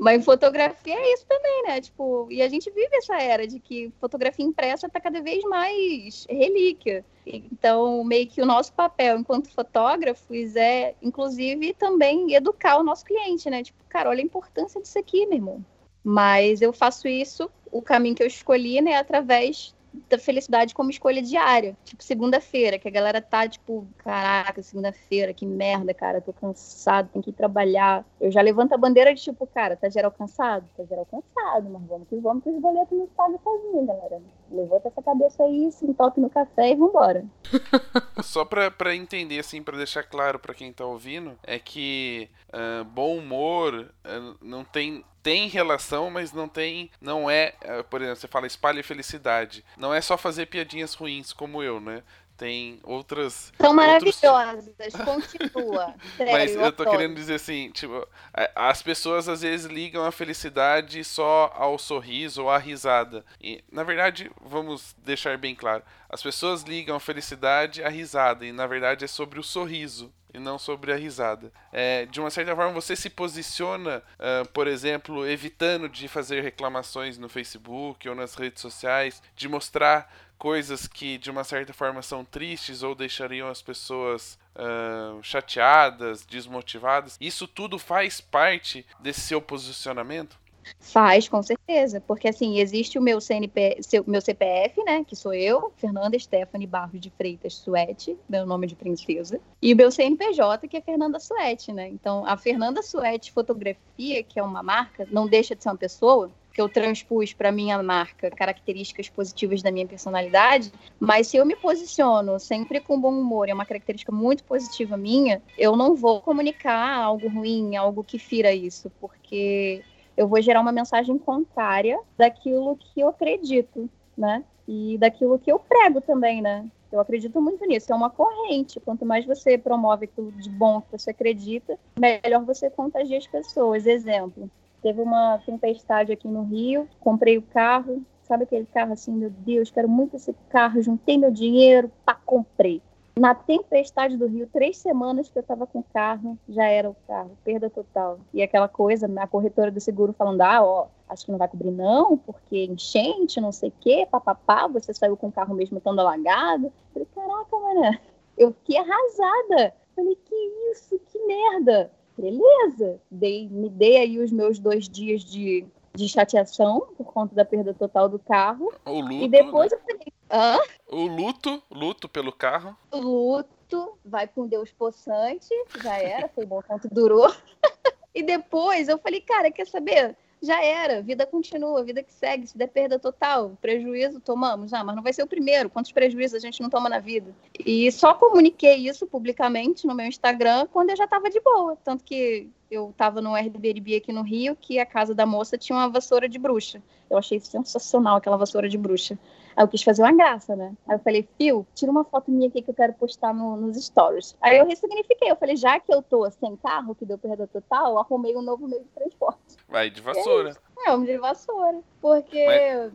mas fotografia é isso também, né? Tipo, e a gente vive essa era de que fotografia impressa está cada vez mais relíquia. Então, meio que o nosso papel enquanto fotógrafos é, inclusive, também educar o nosso cliente, né? Tipo, cara, olha a importância disso aqui, meu irmão. Mas eu faço isso, o caminho que eu escolhi, né, através da felicidade como escolha diária. Tipo, segunda-feira, que a galera tá, tipo, caraca, segunda-feira, que merda, cara, tô cansado, tem que ir trabalhar. Eu já levanto a bandeira de tipo, cara, tá geral cansado? Tá geral cansado, mas vamos que vamos que os boletos não pagam sozinho, galera. Levanta essa cabeça aí, se entope no café e vambora. Só pra, pra entender, assim, pra deixar claro pra quem tá ouvindo, é que uh, bom humor uh, não tem tem relação, mas não tem. Não é. Uh, por exemplo, você fala espalhe felicidade. Não é só fazer piadinhas ruins como eu, né? Tem outras. São maravilhosas, outros... continua. Sério, Mas eu, tô querendo dizer assim, tipo, as pessoas às vezes ligam a felicidade só ao sorriso ou à risada. E, na verdade, vamos deixar bem claro, as pessoas ligam a felicidade à risada, e na verdade é sobre o sorriso e não sobre a risada. É, de uma certa forma, você se posiciona, uh, por exemplo, evitando de fazer reclamações no Facebook ou nas redes sociais, de mostrar coisas que de uma certa forma são tristes ou deixariam as pessoas uh, chateadas, desmotivadas, isso tudo faz parte desse seu posicionamento? Faz, com certeza, porque assim, existe o meu CNP, seu, meu CPF, né, que sou eu, Fernanda Stephanie Barros de Freitas Suete, meu nome de princesa, e o meu CNPJ, que é Fernanda Suete, né? Então, a Fernanda Suete Fotografia, que é uma marca, não deixa de ser uma pessoa, que eu transpus para minha marca características positivas da minha personalidade, mas se eu me posiciono sempre com bom humor, é uma característica muito positiva minha, eu não vou comunicar algo ruim, algo que fira isso, porque eu vou gerar uma mensagem contrária daquilo que eu acredito, né? E daquilo que eu prego também, né? Eu acredito muito nisso. É uma corrente. Quanto mais você promove aquilo de bom que você acredita, melhor você contagia as pessoas. Exemplo, Teve uma tempestade aqui no Rio, comprei o carro, sabe aquele carro assim, meu Deus, quero muito esse carro, juntei meu dinheiro, pá, comprei. Na tempestade do Rio, três semanas que eu estava com o carro, já era o carro, perda total. E aquela coisa, a corretora do seguro falando, ah, ó, acho que não vai cobrir não, porque enchente, não sei o quê, papapá, você saiu com o carro mesmo estando alagado. falei, caraca, mano, eu fiquei arrasada. falei, que isso, que merda. Beleza, dei, me dei aí os meus dois dias de, de chateação por conta da perda total do carro. O luto. E depois né? eu falei, hã? O luto, luto pelo carro. Luto, vai com Deus possante, já era, foi bom quanto durou. e depois eu falei, cara, quer saber? Já era, vida continua, vida que segue, se der perda total, prejuízo tomamos, ah, mas não vai ser o primeiro, quantos prejuízos a gente não toma na vida? E só comuniquei isso publicamente no meu Instagram quando eu já estava de boa, tanto que eu estava no Airbnb aqui no Rio, que a casa da moça tinha uma vassoura de bruxa. Eu achei sensacional aquela vassoura de bruxa. Aí eu quis fazer uma graça, né? Aí eu falei, Fio, tira uma foto minha aqui que eu quero postar no, nos stories. Aí eu ressignifiquei, eu falei, já que eu tô sem carro, que deu perda total, eu arrumei um novo meio de transporte. Vai de vassoura. É, vamos de vassoura. Porque. Mas...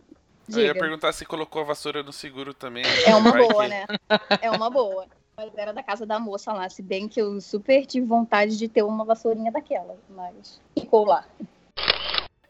Eu ia perguntar se colocou a vassoura no seguro também. É uma boa, que... né? É uma boa. Mas era da casa da moça lá, se bem que eu super tive vontade de ter uma vassourinha daquela, mas ficou lá.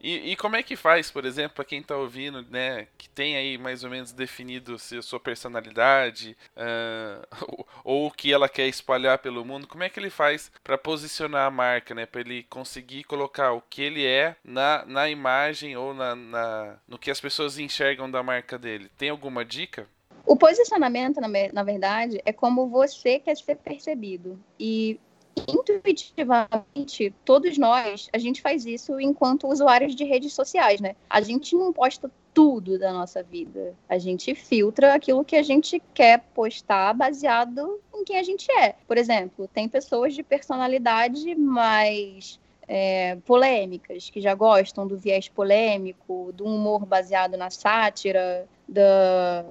E, e, como é que faz, por exemplo, para quem está ouvindo, né, que tem aí mais ou menos definido a sua personalidade, uh, ou o que ela quer espalhar pelo mundo, como é que ele faz para posicionar a marca, né, para ele conseguir colocar o que ele é na, na imagem ou na, na, no que as pessoas enxergam da marca dele? Tem alguma dica? O posicionamento, na, na verdade, é como você quer ser percebido. E intuitivamente, todos nós, a gente faz isso enquanto usuários de redes sociais, né? A gente não posta tudo da nossa vida. A gente filtra aquilo que a gente quer postar baseado em quem a gente é. Por exemplo, tem pessoas de personalidade mais é, polêmicas, que já gostam do viés polêmico, do humor baseado na sátira, da,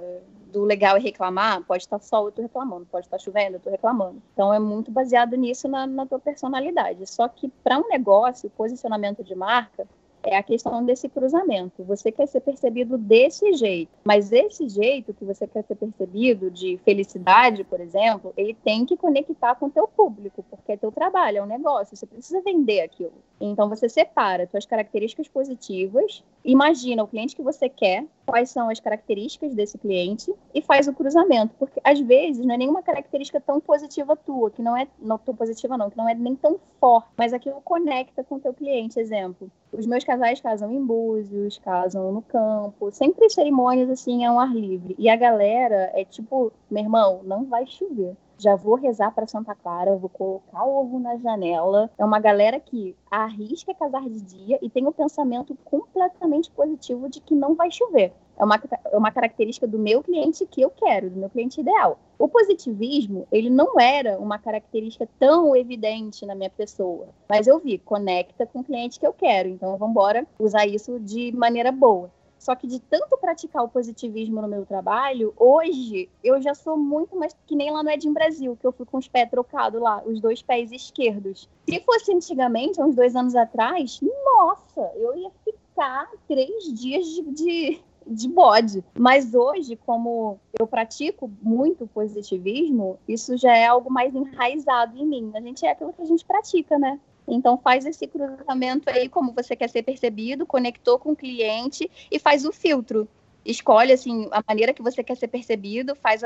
do legal é reclamar, pode estar sol, eu tô reclamando, pode estar chovendo, eu tô reclamando. Então é muito baseado nisso na, na tua personalidade. Só que para um negócio, posicionamento de marca, é a questão desse cruzamento. Você quer ser percebido desse jeito, mas esse jeito que você quer ser percebido de felicidade, por exemplo, ele tem que conectar com o teu público, porque é teu trabalho, é um negócio, você precisa vender aquilo. Então você separa suas características positivas imagina o cliente que você quer, quais são as características desse cliente e faz o cruzamento, porque às vezes não é nenhuma característica tão positiva tua, que não é não tão positiva não, que não é nem tão forte, mas aquilo conecta com o teu cliente, exemplo. Os meus casais casam em búzios, casam no campo, sempre cerimônias assim ao ar livre. E a galera é tipo, meu irmão, não vai chover já vou rezar para Santa Clara, vou colocar o ovo na janela. É uma galera que arrisca casar de dia e tem o um pensamento completamente positivo de que não vai chover. É uma, é uma característica do meu cliente que eu quero, do meu cliente ideal. O positivismo, ele não era uma característica tão evidente na minha pessoa, mas eu vi, conecta com o cliente que eu quero, então vamos embora usar isso de maneira boa. Só que de tanto praticar o positivismo no meu trabalho, hoje eu já sou muito mais que nem lá no Edin Brasil, que eu fui com os pés trocados lá, os dois pés esquerdos. Se fosse antigamente, uns dois anos atrás, nossa, eu ia ficar três dias de, de, de bode. Mas hoje, como eu pratico muito positivismo, isso já é algo mais enraizado em mim. A gente é aquilo que a gente pratica, né? Então faz esse cruzamento aí como você quer ser percebido, conectou com o cliente e faz o filtro. Escolhe assim a maneira que você quer ser percebido, faz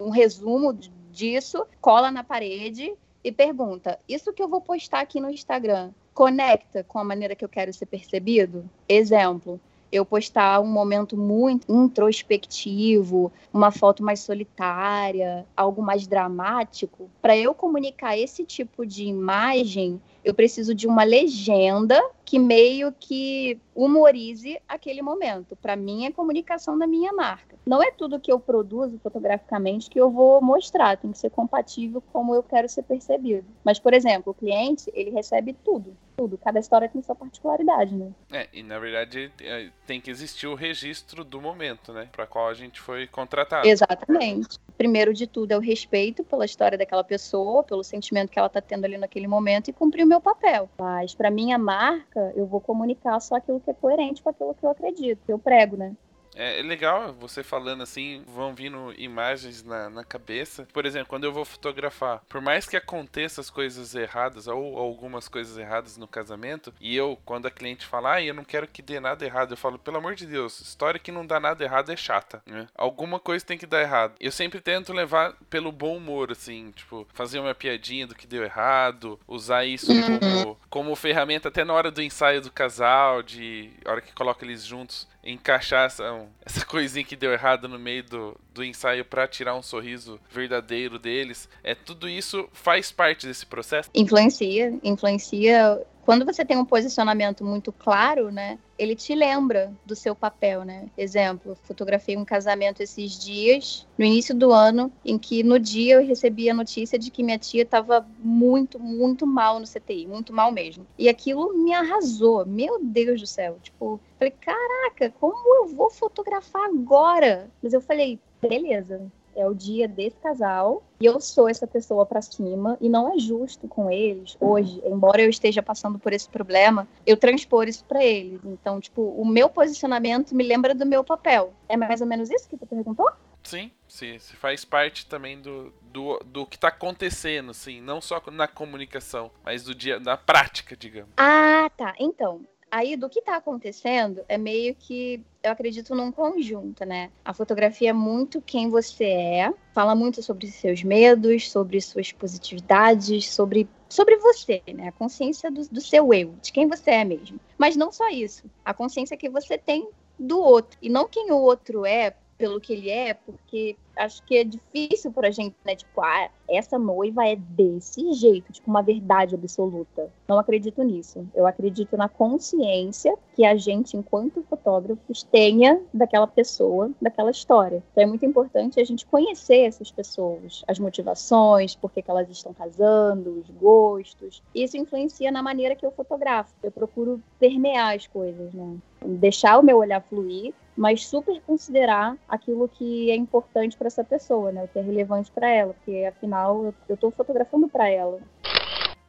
um resumo disso, cola na parede e pergunta: "Isso que eu vou postar aqui no Instagram conecta com a maneira que eu quero ser percebido?" Exemplo: eu postar um momento muito introspectivo, uma foto mais solitária, algo mais dramático, para eu comunicar esse tipo de imagem, eu preciso de uma legenda que meio que humorize aquele momento. Para mim, é comunicação da minha marca. Não é tudo que eu produzo fotograficamente que eu vou mostrar, tem que ser compatível como eu quero ser percebido. Mas, por exemplo, o cliente, ele recebe tudo, tudo. Cada história tem sua particularidade, né? É, e na verdade é, tem que existir o registro do momento, né? Para qual a gente foi contratado. Exatamente. Primeiro de tudo é o respeito pela história daquela pessoa, pelo sentimento que ela está tendo ali naquele momento e cumprir o meu papel. Mas para minha marca, eu vou comunicar só aquilo que é coerente com aquilo que eu acredito, que eu prego, né? É legal você falando assim, vão vindo imagens na, na cabeça. Por exemplo, quando eu vou fotografar, por mais que aconteça as coisas erradas ou algumas coisas erradas no casamento, e eu, quando a cliente fala, ah, eu não quero que dê nada errado, eu falo, pelo amor de Deus, história que não dá nada errado é chata, né? Alguma coisa tem que dar errado. Eu sempre tento levar pelo bom humor, assim, tipo, fazer uma piadinha do que deu errado, usar isso uhum. como, como ferramenta até na hora do ensaio do casal, de hora que coloca eles juntos encaixar essa, essa coisinha que deu errado no meio do, do ensaio para tirar um sorriso verdadeiro deles. É tudo isso faz parte desse processo? Influencia, influencia quando você tem um posicionamento muito claro, né, ele te lembra do seu papel, né? Exemplo, fotografei um casamento esses dias, no início do ano, em que no dia eu recebi a notícia de que minha tia estava muito, muito mal no CTI, muito mal mesmo. E aquilo me arrasou, meu Deus do céu. Tipo, falei, caraca, como eu vou fotografar agora? Mas eu falei, beleza, é o dia desse casal e eu sou essa pessoa para cima e não é justo com eles hoje, embora eu esteja passando por esse problema, eu transpor isso para eles. Então, tipo, o meu posicionamento me lembra do meu papel. É mais ou menos isso que tu perguntou? Sim, sim, faz parte também do, do, do que está acontecendo, sim, não só na comunicação, mas do dia, na prática, digamos. Ah, tá. Então, aí do que está acontecendo é meio que eu acredito num conjunto, né? A fotografia é muito quem você é, fala muito sobre seus medos, sobre suas positividades, sobre sobre você, né? A consciência do, do seu eu, de quem você é mesmo. Mas não só isso, a consciência que você tem do outro e não quem o outro é pelo que ele é, porque acho que é difícil pra gente, né? Tipo, ah, essa noiva é desse jeito, tipo, uma verdade absoluta. Não acredito nisso. Eu acredito na consciência que a gente, enquanto fotógrafos, tenha daquela pessoa, daquela história. Então é muito importante a gente conhecer essas pessoas, as motivações, por que elas estão casando, os gostos. Isso influencia na maneira que eu fotografo. Eu procuro permear as coisas, né? Deixar o meu olhar fluir mas super considerar aquilo que é importante para essa pessoa, né? O que é relevante para ela, porque afinal eu estou fotografando para ela.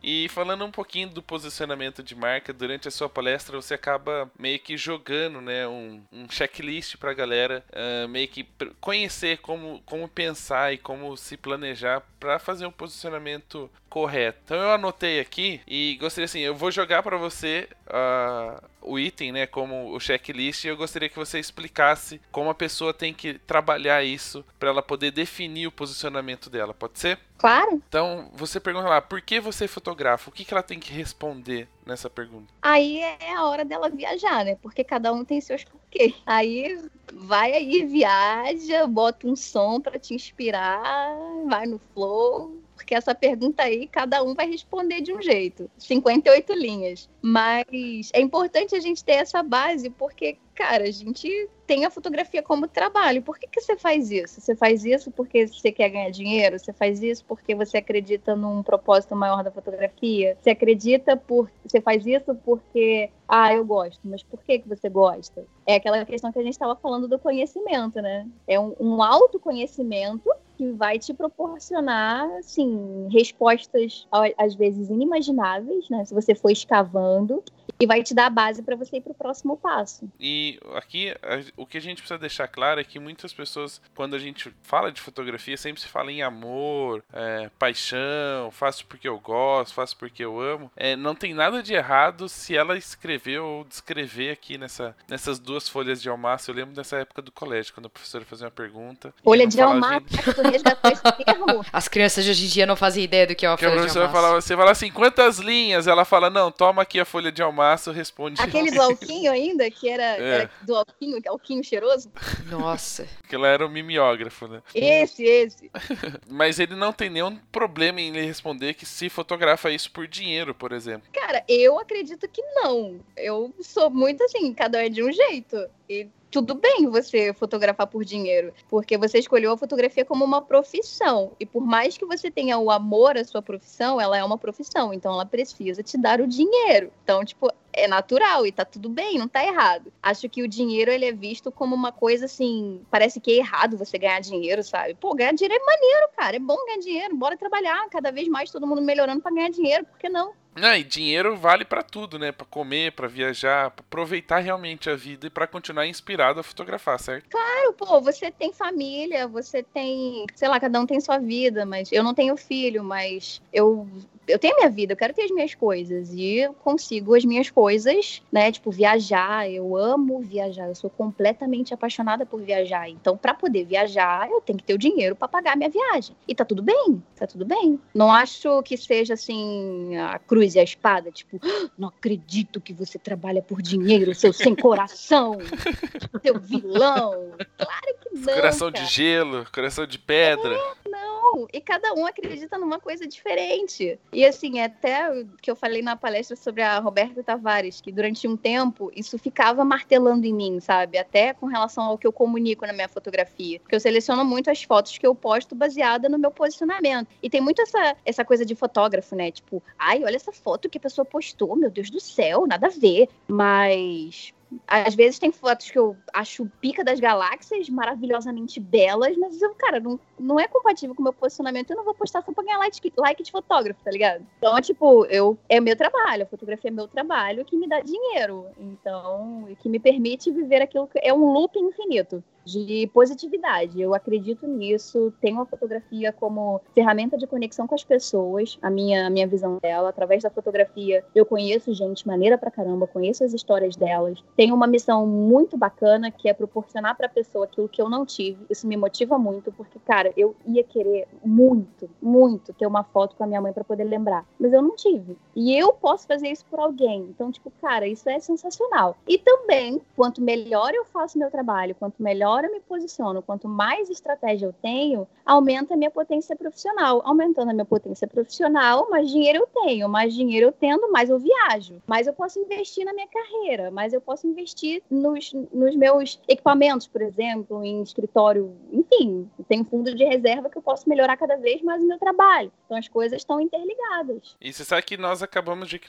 E falando um pouquinho do posicionamento de marca, durante a sua palestra você acaba meio que jogando né, um, um checklist para a galera uh, meio que conhecer como, como pensar e como se planejar para fazer um posicionamento correto. Então eu anotei aqui e gostaria assim, eu vou jogar para você uh, o item, né, como o checklist, e eu gostaria que você explicasse como a pessoa tem que trabalhar isso para ela poder definir o posicionamento dela, pode ser? Claro. Então, você pergunta lá, por que você fotografa? O que, que ela tem que responder nessa pergunta? Aí é a hora dela viajar, né? Porque cada um tem seus porquês. Aí vai aí, viaja, bota um som para te inspirar, vai no flow, porque essa pergunta aí cada um vai responder de um jeito. 58 linhas. Mas é importante a gente ter essa base, porque, cara, a gente tem a fotografia como trabalho. Por que, que você faz isso? Você faz isso porque você quer ganhar dinheiro? Você faz isso porque você acredita num propósito maior da fotografia? Você acredita por. Você faz isso porque. Ah, eu gosto, mas por que, que você gosta? É aquela questão que a gente estava falando do conhecimento, né? É um, um autoconhecimento que vai te proporcionar, assim, respostas às vezes inimagináveis, né? Se você for escavando e vai te dar a base para você ir para o próximo passo. E aqui o que a gente precisa deixar claro é que muitas pessoas, quando a gente fala de fotografia, sempre se fala em amor, é, paixão, faço porque eu gosto, faço porque eu amo. É, não tem nada de errado se ela escrever ou descrever aqui nessa, nessas duas folhas de almaço. Eu lembro dessa época do colégio, quando a professora fazia uma pergunta. Folha de almaço, tu resgatou esse termo? As crianças de hoje em dia não fazem ideia do que é uma que folha a professora de almaço. Falava, você fala assim, quantas linhas? Ela fala, não, toma aqui a folha de almaço, responde. Aquele do alquinho ainda, que era, é. era do alquinho, alquinho cheiroso? Nossa. Aquilo era o mimeógrafo, né? Esse, esse. Mas ele não tem nenhum problema em lhe responder que se fotografa isso por dinheiro, por exemplo. Cara, eu acredito que não. Eu sou muito assim, cada um é de um jeito. E tudo bem você fotografar por dinheiro, porque você escolheu a fotografia como uma profissão. E por mais que você tenha o amor à sua profissão, ela é uma profissão, então ela precisa te dar o dinheiro. Então, tipo, é natural e tá tudo bem, não tá errado. Acho que o dinheiro ele é visto como uma coisa assim, parece que é errado você ganhar dinheiro, sabe? Pô, ganhar dinheiro é maneiro, cara, é bom ganhar dinheiro, bora trabalhar, cada vez mais todo mundo melhorando para ganhar dinheiro, por que não? Ah, e dinheiro vale para tudo, né? Para comer, para viajar, pra aproveitar realmente a vida e para continuar inspirado a fotografar, certo? Claro, pô, você tem família, você tem, sei lá, cada um tem sua vida, mas eu não tenho filho, mas eu eu tenho a minha vida, eu quero ter as minhas coisas e eu consigo as minhas coisas, né? Tipo, viajar, eu amo viajar, eu sou completamente apaixonada por viajar. Então, para poder viajar, eu tenho que ter o dinheiro para pagar a minha viagem. E tá tudo bem, tá tudo bem. Não acho que seja assim a cruz e a espada, tipo, ah, não acredito que você trabalha por dinheiro, seu sem coração, seu vilão. Claro que não. Coração cara. de gelo, coração de pedra. É, não, e cada um acredita numa coisa diferente. E assim, até que eu falei na palestra sobre a Roberta Tavares, que durante um tempo isso ficava martelando em mim, sabe? Até com relação ao que eu comunico na minha fotografia. Porque eu seleciono muito as fotos que eu posto baseada no meu posicionamento. E tem muito essa, essa coisa de fotógrafo, né? Tipo, ai, olha essa foto que a pessoa postou, meu Deus do céu, nada a ver. Mas às vezes tem fotos que eu acho pica das galáxias, maravilhosamente belas, mas eu, cara, não, não é compatível com o meu posicionamento, eu não vou postar só pra ganhar like, like de fotógrafo, tá ligado? Então, tipo, eu, é meu trabalho, a fotografia é meu trabalho que me dá dinheiro. Então, que me permite viver aquilo que é um loop infinito de positividade. Eu acredito nisso. Tenho a fotografia como ferramenta de conexão com as pessoas, a minha, a minha visão dela. Através da fotografia, eu conheço gente maneira pra caramba, conheço as histórias delas. Tenho uma missão muito bacana que é proporcionar pra pessoa aquilo que eu não tive. Isso me motiva muito, porque, cara, eu ia querer muito, muito ter uma foto com a minha mãe para poder lembrar. Mas eu não tive. E eu posso fazer isso por alguém. Então, tipo, cara, isso é sensacional. E também, quanto melhor eu faço meu trabalho, quanto melhor melhor eu me posiciono, quanto mais estratégia eu tenho, aumenta a minha potência profissional. Aumentando a minha potência profissional, mais dinheiro eu tenho. Mais dinheiro eu tendo, mais eu viajo. Mais eu posso investir na minha carreira, mais eu posso investir nos, nos meus equipamentos, por exemplo, em escritório. Enfim, tem fundo de reserva que eu posso melhorar cada vez mais o meu trabalho. Então as coisas estão interligadas. E você sabe que nós acabamos de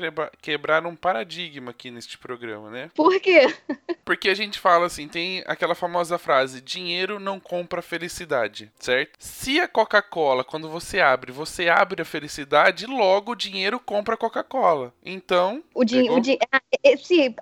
quebrar um paradigma aqui neste programa, né? Por quê? Porque a gente fala assim, tem aquela famosa frase frase: dinheiro não compra felicidade, certo? Se a Coca-Cola, quando você abre, você abre a felicidade, logo o dinheiro compra a Coca-Cola. Então. O, o di ah, esse,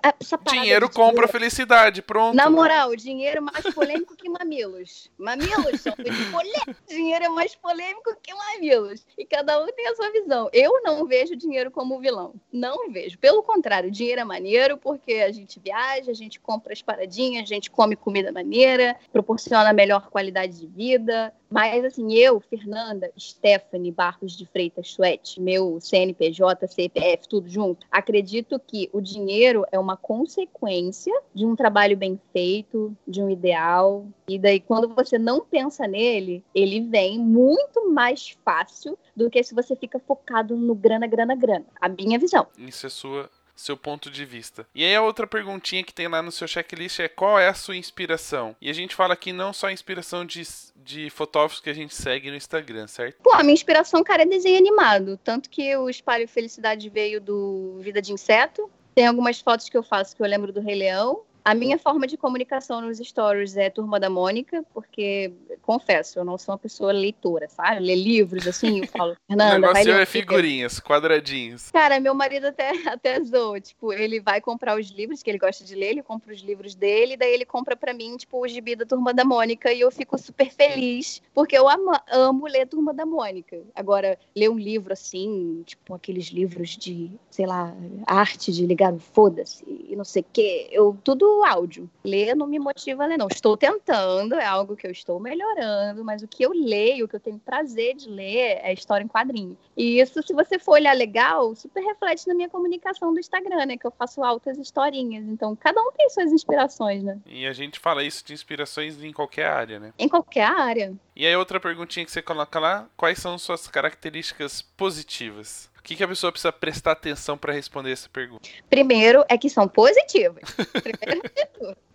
dinheiro compra felicidade, pronto. Na moral, dinheiro é mais polêmico que mamilos. Mamilos são polêmicos. Dinheiro é mais polêmico que mamilos. E cada um tem a sua visão. Eu não vejo dinheiro como vilão. Não vejo. Pelo contrário, dinheiro é maneiro porque a gente viaja, a gente compra as paradinhas, a gente come comida maneira, proporciona melhor qualidade de vida. Mas, assim, eu, Fernanda, Stephanie Barros de Freitas Suete, meu CNPJ, CPF, tudo junto, acredito que o dinheiro é uma consequência de um trabalho bem feito, de um ideal. E daí, quando você não pensa nele, ele vem muito mais fácil do que se você fica focado no grana, grana, grana. A minha visão. Isso é sua seu ponto de vista. E aí a outra perguntinha que tem lá no seu checklist é qual é a sua inspiração? E a gente fala aqui não só a inspiração de, de fotógrafos que a gente segue no Instagram, certo? Pô, a minha inspiração, cara, é desenho animado. Tanto que o Espalho Felicidade veio do Vida de Inseto. Tem algumas fotos que eu faço que eu lembro do Rei Leão. A minha forma de comunicação nos stories é Turma da Mônica, porque, confesso, eu não sou uma pessoa leitora, sabe? Ler livros, assim, eu falo, Fernanda, o negócio vai é figurinhas, quadradinhos. Cara, meu marido até, até zoa, tipo, ele vai comprar os livros que ele gosta de ler, ele compra os livros dele, daí ele compra pra mim, tipo, o gibi da Turma da Mônica, e eu fico super feliz, porque eu amo, amo ler Turma da Mônica. Agora, ler um livro assim, tipo, aqueles livros de, sei lá, arte de ligar o foda-se, e não sei o quê, eu, tudo áudio. Ler não me motiva a ler, não. Estou tentando, é algo que eu estou melhorando, mas o que eu leio, o que eu tenho prazer de ler é história em quadrinho. E isso, se você for olhar legal, super reflete na minha comunicação do Instagram, né? Que eu faço altas historinhas. Então, cada um tem suas inspirações, né? E a gente fala isso de inspirações em qualquer área, né? Em qualquer área. E aí outra perguntinha que você coloca lá, quais são suas características positivas? O que, que a pessoa precisa prestar atenção para responder essa pergunta? Primeiro é que são positivas.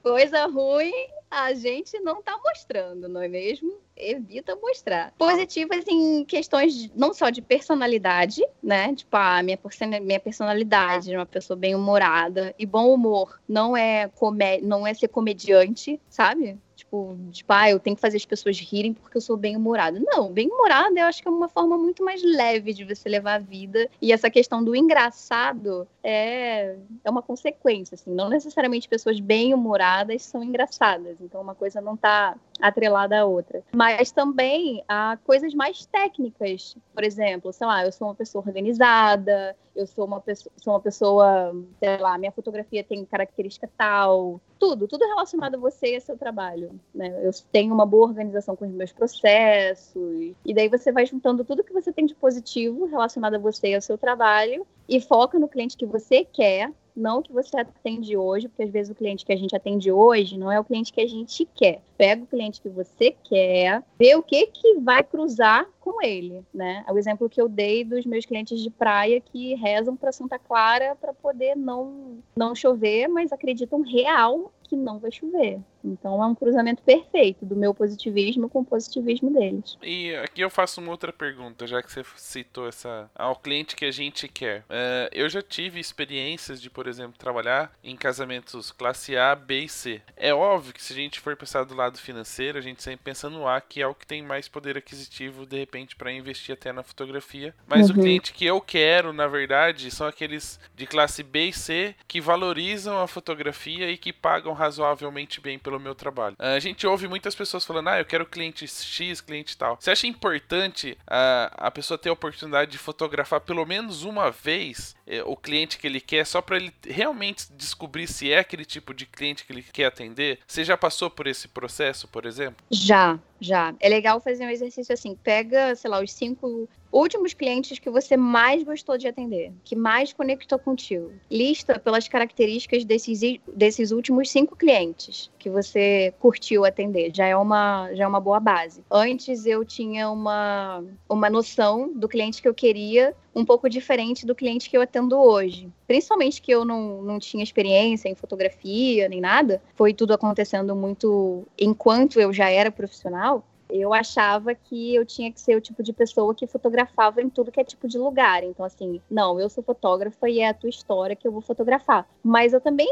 Coisa ruim a gente não tá mostrando, não é mesmo? Evita mostrar. Positivas em questões não só de personalidade, né? Tipo, a minha, minha personalidade, uma pessoa bem humorada e bom humor. Não é, comé não é ser comediante, sabe? Tipo, tipo, ah, eu tenho que fazer as pessoas rirem porque eu sou bem humorada. Não, bem humorada eu acho que é uma forma muito mais leve de você levar a vida. E essa questão do engraçado é, é uma consequência, assim. Não necessariamente pessoas bem humoradas são engraçadas. Então uma coisa não tá atrelada à outra. Mas também há coisas mais técnicas. Por exemplo, sei lá, eu sou uma pessoa organizada, eu sou uma pessoa, sou uma pessoa, sei lá, minha fotografia tem característica tal, tudo, tudo relacionado a você e ao seu trabalho, né? Eu tenho uma boa organização com os meus processos, e daí você vai juntando tudo que você tem de positivo relacionado a você e ao seu trabalho e foca no cliente que você quer, não que você atende hoje, porque às vezes o cliente que a gente atende hoje não é o cliente que a gente quer. Pega o cliente que você quer, vê o que que vai cruzar com ele, né? É o exemplo que eu dei dos meus clientes de praia que rezam para Santa Clara para poder não não chover, mas acreditam real que não vai chover. Então é um cruzamento perfeito do meu positivismo com o positivismo deles. E aqui eu faço uma outra pergunta, já que você citou essa ao cliente que a gente quer. Uh, eu já tive experiências de, por exemplo, trabalhar em casamentos classe A, B e C. É óbvio que se a gente for pensar do lado financeiro, a gente sempre pensa no A, que é o que tem mais poder aquisitivo de repente para investir até na fotografia. Mas uhum. o cliente que eu quero, na verdade, são aqueles de classe B e C que valorizam a fotografia e que pagam razoavelmente bem pelo meu trabalho. Uh, a gente ouve muitas pessoas falando, ah, eu quero cliente X, cliente tal. Você acha importante uh, a pessoa ter a oportunidade de fotografar pelo menos uma vez uh, o cliente que ele quer, só para ele realmente descobrir se é aquele tipo de cliente que ele quer atender? Você já passou por esse processo, por exemplo? Já, já. É legal fazer um exercício assim, pega, sei lá, os cinco últimos clientes que você mais gostou de atender, que mais conectou contigo. Lista pelas características desses, desses últimos cinco clientes que você curtiu atender. Já é uma, já é uma boa base. Antes eu tinha uma, uma noção do cliente que eu queria um pouco diferente do cliente que eu atendo hoje. Principalmente que eu não, não tinha experiência em fotografia nem nada, foi tudo acontecendo muito enquanto eu já era profissional eu achava que eu tinha que ser o tipo de pessoa que fotografava em tudo que é tipo de lugar. Então, assim, não, eu sou fotógrafa e é a tua história que eu vou fotografar. Mas eu também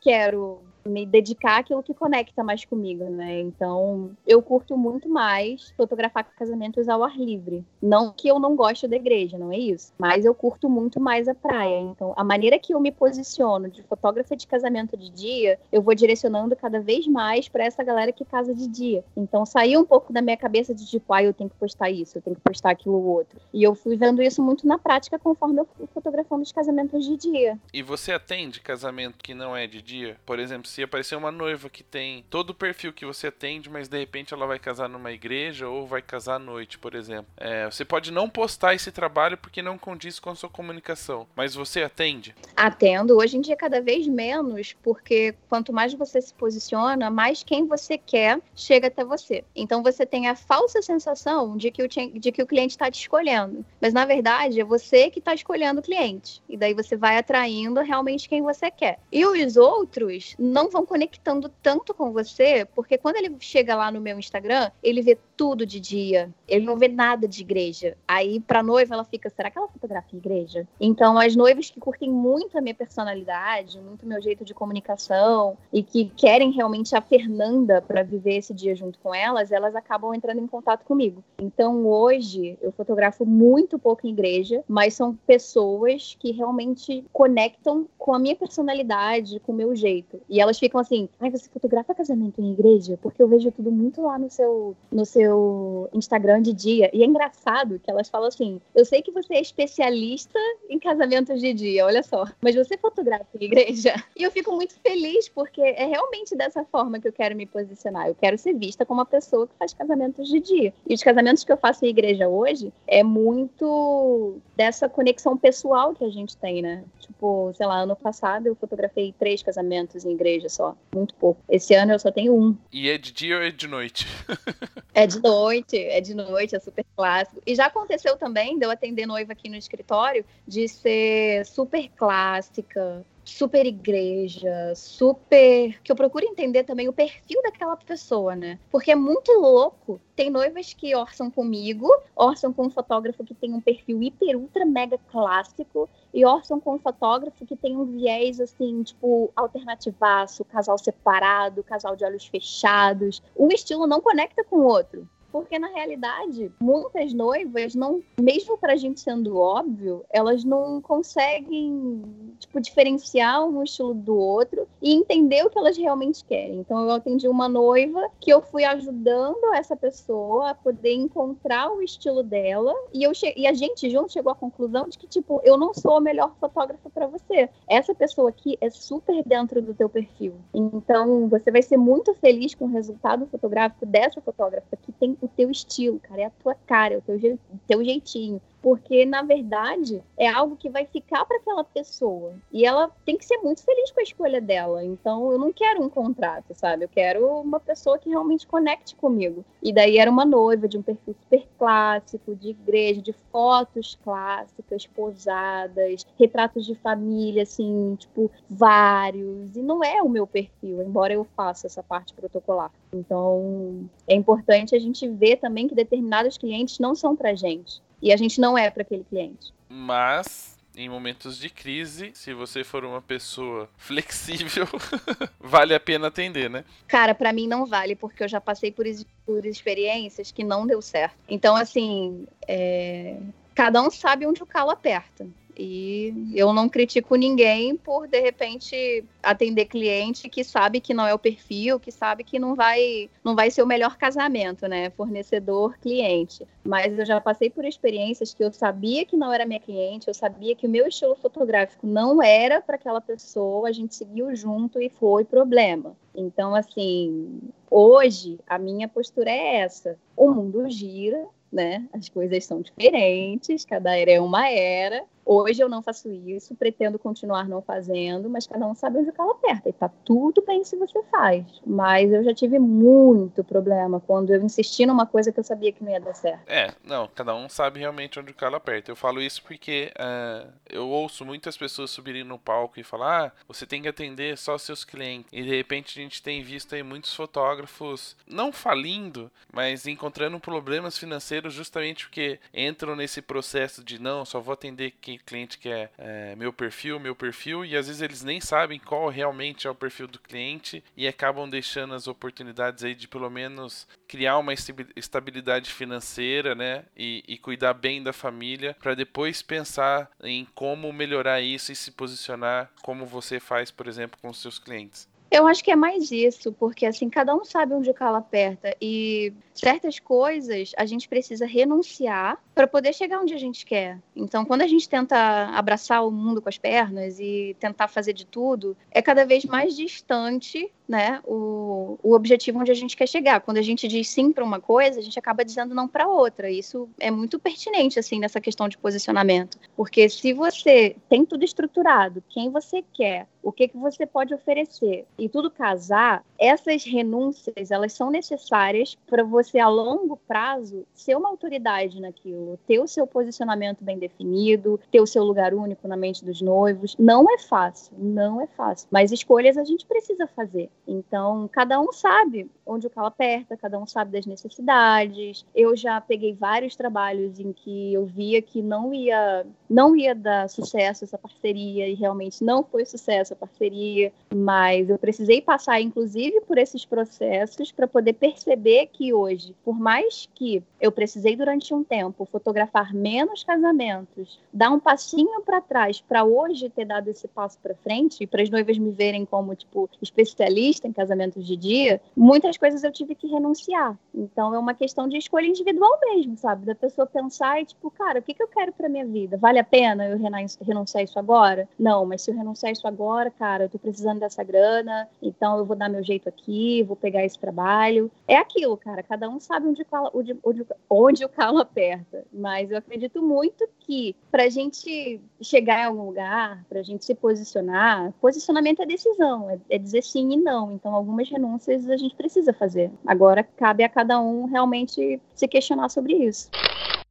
quero me dedicar àquilo que conecta mais comigo, né? Então, eu curto muito mais fotografar casamentos ao ar livre. Não que eu não goste da igreja, não é isso. Mas eu curto muito mais a praia. Então, a maneira que eu me posiciono de fotógrafa de casamento de dia, eu vou direcionando cada vez mais para essa galera que casa de dia. Então, saiu um pouco da minha cabeça de tipo, ah, eu tenho que postar isso, eu tenho que postar aquilo outro. E eu fui vendo isso muito na prática conforme eu fui fotografando os casamentos de dia. E você atende casamento que não é de dia? Por exemplo, se aparecer uma noiva que tem todo o perfil que você atende, mas de repente ela vai casar numa igreja ou vai casar à noite, por exemplo. É, você pode não postar esse trabalho porque não condiz com a sua comunicação, mas você atende? Atendo. Hoje em dia, cada vez menos, porque quanto mais você se posiciona, mais quem você quer chega até você. Então você tem a falsa sensação de que o, de que o cliente está te escolhendo. Mas na verdade, é você que está escolhendo o cliente. E daí você vai atraindo realmente quem você quer. E os outros não vão conectando tanto com você, porque quando ele chega lá no meu Instagram, ele vê tudo de dia, ele não vê nada de igreja. Aí, pra noiva, ela fica, será que ela fotografa igreja? Então, as noivas que curtem muito a minha personalidade, muito meu jeito de comunicação e que querem realmente a Fernanda para viver esse dia junto com elas, elas acabam entrando em contato comigo. Então, hoje, eu fotografo muito pouco em igreja, mas são pessoas que realmente conectam com a minha personalidade, com o meu jeito. E elas ficam assim: ai, você fotografa casamento em igreja? Porque eu vejo tudo muito lá no seu, no seu Instagram de dia. E é engraçado que elas falam assim: eu sei que você é especialista em casamentos de dia, olha só, mas você fotografa em igreja? E eu fico muito feliz porque é realmente dessa forma que eu quero me posicionar. Eu quero ser vista como uma pessoa que faz casamentos de dia. E os casamentos que eu faço em igreja hoje é muito dessa conexão pessoal que a gente tem, né? Tipo, sei lá, ano passado eu fotografei três casamentos em igreja só. Muito pouco. Esse ano eu só tenho um. E é de dia ou é de noite? é de noite, é de noite, é super clássico. E já aconteceu também de eu atender noiva aqui no escritório de ser super clássica, super igreja, super. que eu procuro entender também o perfil daquela pessoa, né? Porque é muito louco. Tem noivas que orçam comigo, orçam com um fotógrafo que tem um perfil hiper, ultra, mega clássico, e orçam com um fotógrafo que tem um viés, assim, tipo, alternativaço, casal separado, casal de olhos fechados. Um estilo não conecta com o outro. Porque na realidade, muitas noivas não, mesmo pra gente sendo óbvio, elas não conseguem, tipo, diferenciar um estilo do outro e entender o que elas realmente querem. Então eu atendi uma noiva que eu fui ajudando essa pessoa a poder encontrar o estilo dela e eu e a gente junto chegou à conclusão de que tipo, eu não sou a melhor fotógrafa para você. Essa pessoa aqui é super dentro do teu perfil. Então você vai ser muito feliz com o resultado fotográfico dessa fotógrafa que tem o teu estilo, cara, é a tua cara, é o teu, teu jeitinho porque na verdade é algo que vai ficar para aquela pessoa e ela tem que ser muito feliz com a escolha dela. Então eu não quero um contrato, sabe? Eu quero uma pessoa que realmente conecte comigo. E daí era uma noiva de um perfil super clássico, de igreja, de fotos clássicas, posadas, retratos de família, assim, tipo vários. E não é o meu perfil, embora eu faça essa parte protocolar. Então é importante a gente ver também que determinados clientes não são para gente. E a gente não é para aquele cliente. Mas em momentos de crise, se você for uma pessoa flexível, vale a pena atender, né? Cara, para mim não vale, porque eu já passei por, por experiências que não deu certo. Então, assim, é... cada um sabe onde o calo aperta. E eu não critico ninguém por, de repente, atender cliente que sabe que não é o perfil, que sabe que não vai, não vai ser o melhor casamento, né? Fornecedor-cliente. Mas eu já passei por experiências que eu sabia que não era minha cliente, eu sabia que o meu estilo fotográfico não era para aquela pessoa, a gente seguiu junto e foi problema. Então, assim, hoje a minha postura é essa. O mundo gira, né? As coisas são diferentes, cada era é uma era, Hoje eu não faço isso, pretendo continuar não fazendo, mas cada um sabe onde o calo aperta. E tá tudo bem se você faz. Mas eu já tive muito problema quando eu insisti numa coisa que eu sabia que não ia dar certo. É, não, cada um sabe realmente onde o calo aperta. Eu falo isso porque uh, eu ouço muitas pessoas subirem no palco e falar: ah, você tem que atender só seus clientes. E de repente a gente tem visto aí muitos fotógrafos não falindo, mas encontrando problemas financeiros justamente porque entram nesse processo de não, só vou atender quem cliente que é, é, meu perfil, meu perfil, e às vezes eles nem sabem qual realmente é o perfil do cliente e acabam deixando as oportunidades aí de pelo menos criar uma estabilidade financeira, né? E, e cuidar bem da família para depois pensar em como melhorar isso e se posicionar como você faz, por exemplo, com os seus clientes. Eu acho que é mais isso, porque assim, cada um sabe onde o calo aperta e certas coisas a gente precisa renunciar para poder chegar onde a gente quer. Então, quando a gente tenta abraçar o mundo com as pernas e tentar fazer de tudo, é cada vez mais distante né, o, o objetivo onde a gente quer chegar. Quando a gente diz sim para uma coisa, a gente acaba dizendo não para outra. Isso é muito pertinente assim nessa questão de posicionamento, porque se você tem tudo estruturado, quem você quer, o que que você pode oferecer e tudo casar, essas renúncias elas são necessárias para você a longo prazo ser uma autoridade naquilo, ter o seu posicionamento bem definido, ter o seu lugar único na mente dos noivos. Não é fácil, não é fácil, mas escolhas a gente precisa fazer. Então, cada um sabe onde o calo aperta, cada um sabe das necessidades. Eu já peguei vários trabalhos em que eu via que não ia, não ia dar sucesso essa parceria e realmente não foi sucesso a parceria, mas eu precisei passar, inclusive, por esses processos para poder perceber que hoje, por mais que eu precisei durante um tempo fotografar menos casamentos, dar um passinho para trás para hoje ter dado esse passo para frente e para as noivas me verem como tipo especialista em casamentos de dia, muitas coisas eu tive que renunciar. Então é uma questão de escolha individual mesmo, sabe? Da pessoa pensar e tipo, cara, o que, que eu quero para minha vida? Vale a pena eu renunciar isso agora? Não, mas se eu renunciar isso agora, cara, eu tô precisando dessa grana, então eu vou dar meu jeito aqui, vou pegar esse trabalho. É aquilo, cara, cada um sabe onde, onde, onde, onde o calo aperta. Mas eu acredito muito que pra gente chegar em algum lugar, pra gente se posicionar, posicionamento é decisão, é, é dizer sim e não. Então algumas renúncias a gente precisa fazer. Agora cabe a cada um realmente se questionar sobre isso.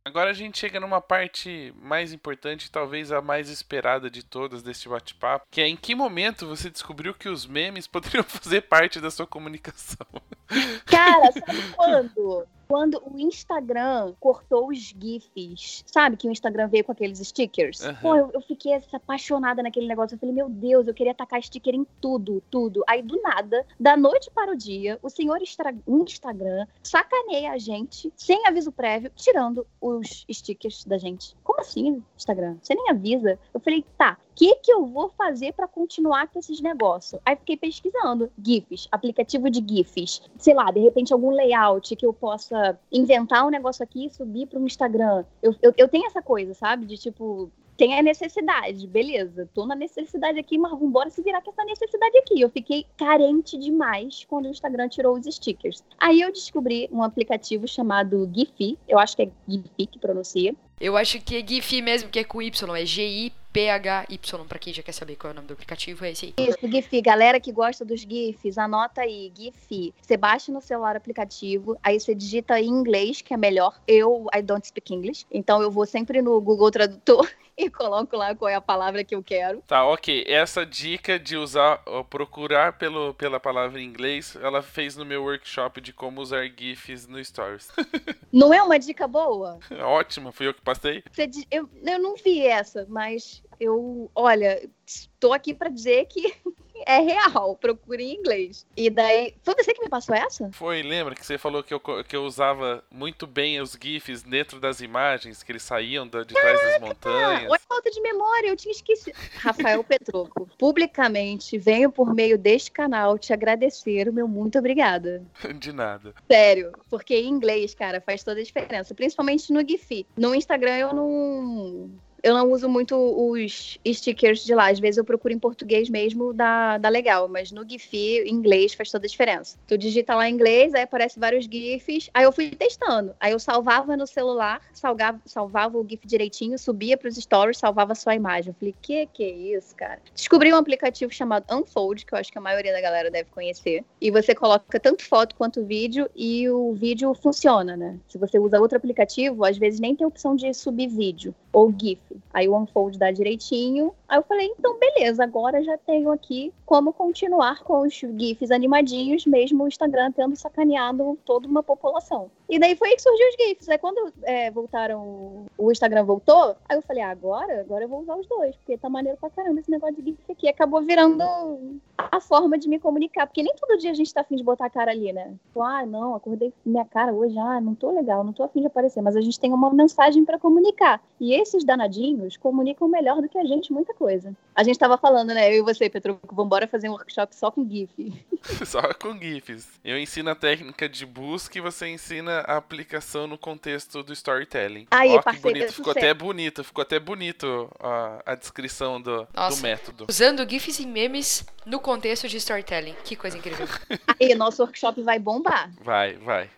Agora a gente chega numa parte mais importante, talvez a mais esperada de todas deste bate-papo, que é em que momento você descobriu que os memes poderiam fazer parte da sua comunicação? Cara, sabe quando? Quando o Instagram cortou os GIFs. Sabe que o Instagram veio com aqueles stickers? Uhum. Pô, eu, eu, fiquei apaixonada naquele negócio. Eu falei, meu Deus, eu queria tacar sticker em tudo, tudo. Aí, do nada, da noite para o dia, o senhor Instagram sacaneia a gente, sem aviso prévio, tirando os stickers da gente. Como assim, Instagram? Você nem avisa. Eu falei, tá, o que, que eu vou fazer para continuar com esses negócios? Aí fiquei pesquisando GIFs, aplicativo de GIFs. Sei lá, de repente algum layout que eu possa possa inventar um negócio aqui e subir para o Instagram. Eu, eu, eu tenho essa coisa, sabe? De tipo, tem a necessidade, beleza, tô na necessidade aqui, mas vambora se virar com essa necessidade aqui. Eu fiquei carente demais quando o Instagram tirou os stickers. Aí eu descobri um aplicativo chamado Giphy, eu acho que é Giphy que pronuncia. Eu acho que é Giphy mesmo, que é com Y, é G-I PHY, para quem já quer saber qual é o nome do aplicativo, é esse aí. Isso, GIF. Galera que gosta dos GIFs, anota aí, GIF. Você baixa no celular o aplicativo, aí você digita em inglês, que é melhor. Eu, I don't speak English, então eu vou sempre no Google Tradutor e coloco lá qual é a palavra que eu quero. Tá, ok. Essa dica de usar, procurar pelo, pela palavra em inglês, ela fez no meu workshop de como usar GIFs no Stories. Não é uma dica boa? Ótima, fui eu que passei. Você, eu, eu não vi essa, mas eu, olha, estou aqui para dizer que é real, procure em inglês. E daí, foi você que me passou essa? Foi, lembra que você falou que eu, que eu usava muito bem os GIFs dentro das imagens, que eles saíam de, trás das montanhas. Olha falta de memória, eu tinha esquecido. Rafael Petroco, publicamente venho por meio deste canal te agradecer o meu muito obrigada. De nada. Sério, porque em inglês, cara, faz toda a diferença, principalmente no GIF. No Instagram eu não eu não uso muito os stickers de lá. Às vezes eu procuro em português mesmo, dá, dá legal. Mas no GIF, em inglês, faz toda a diferença. Tu digita lá em inglês, aí aparece vários GIFs. Aí eu fui testando. Aí eu salvava no celular, salgava, salvava o GIF direitinho, subia pros stories, salvava só a imagem. Eu falei, que que é isso, cara? Descobri um aplicativo chamado Unfold, que eu acho que a maioria da galera deve conhecer. E você coloca tanto foto quanto vídeo e o vídeo funciona, né? Se você usa outro aplicativo, às vezes nem tem opção de subir vídeo. ou GIF. Aí o Unfold dá direitinho. Aí eu falei, então beleza, agora já tenho aqui como continuar com os GIFs animadinhos, mesmo o Instagram tendo sacaneado toda uma população. E daí foi aí que surgiu os GIFs. Aí quando é, voltaram, o Instagram voltou, aí eu falei, ah, agora, agora eu vou usar os dois, porque tá maneiro pra caramba esse negócio de GIF aqui. Acabou virando a forma de me comunicar, porque nem todo dia a gente tá afim de botar a cara ali, né? Tipo, ah, não, acordei minha cara hoje, ah, não tô legal, não tô afim de aparecer, mas a gente tem uma mensagem para comunicar. E esses danadinhos comunicam melhor do que a gente muita coisa. A gente tava falando, né, eu e você, Petro, vambora fazer um workshop só com GIF. só com GIFs. Eu ensino a técnica de busca e você ensina a aplicação no contexto do storytelling. Aí, Ó, que bonito, ficou até bonito, ficou até bonito a, a descrição do, do método. Usando GIFs e memes no contexto de storytelling. Que coisa incrível. Aí, nosso workshop vai bombar. Vai, vai.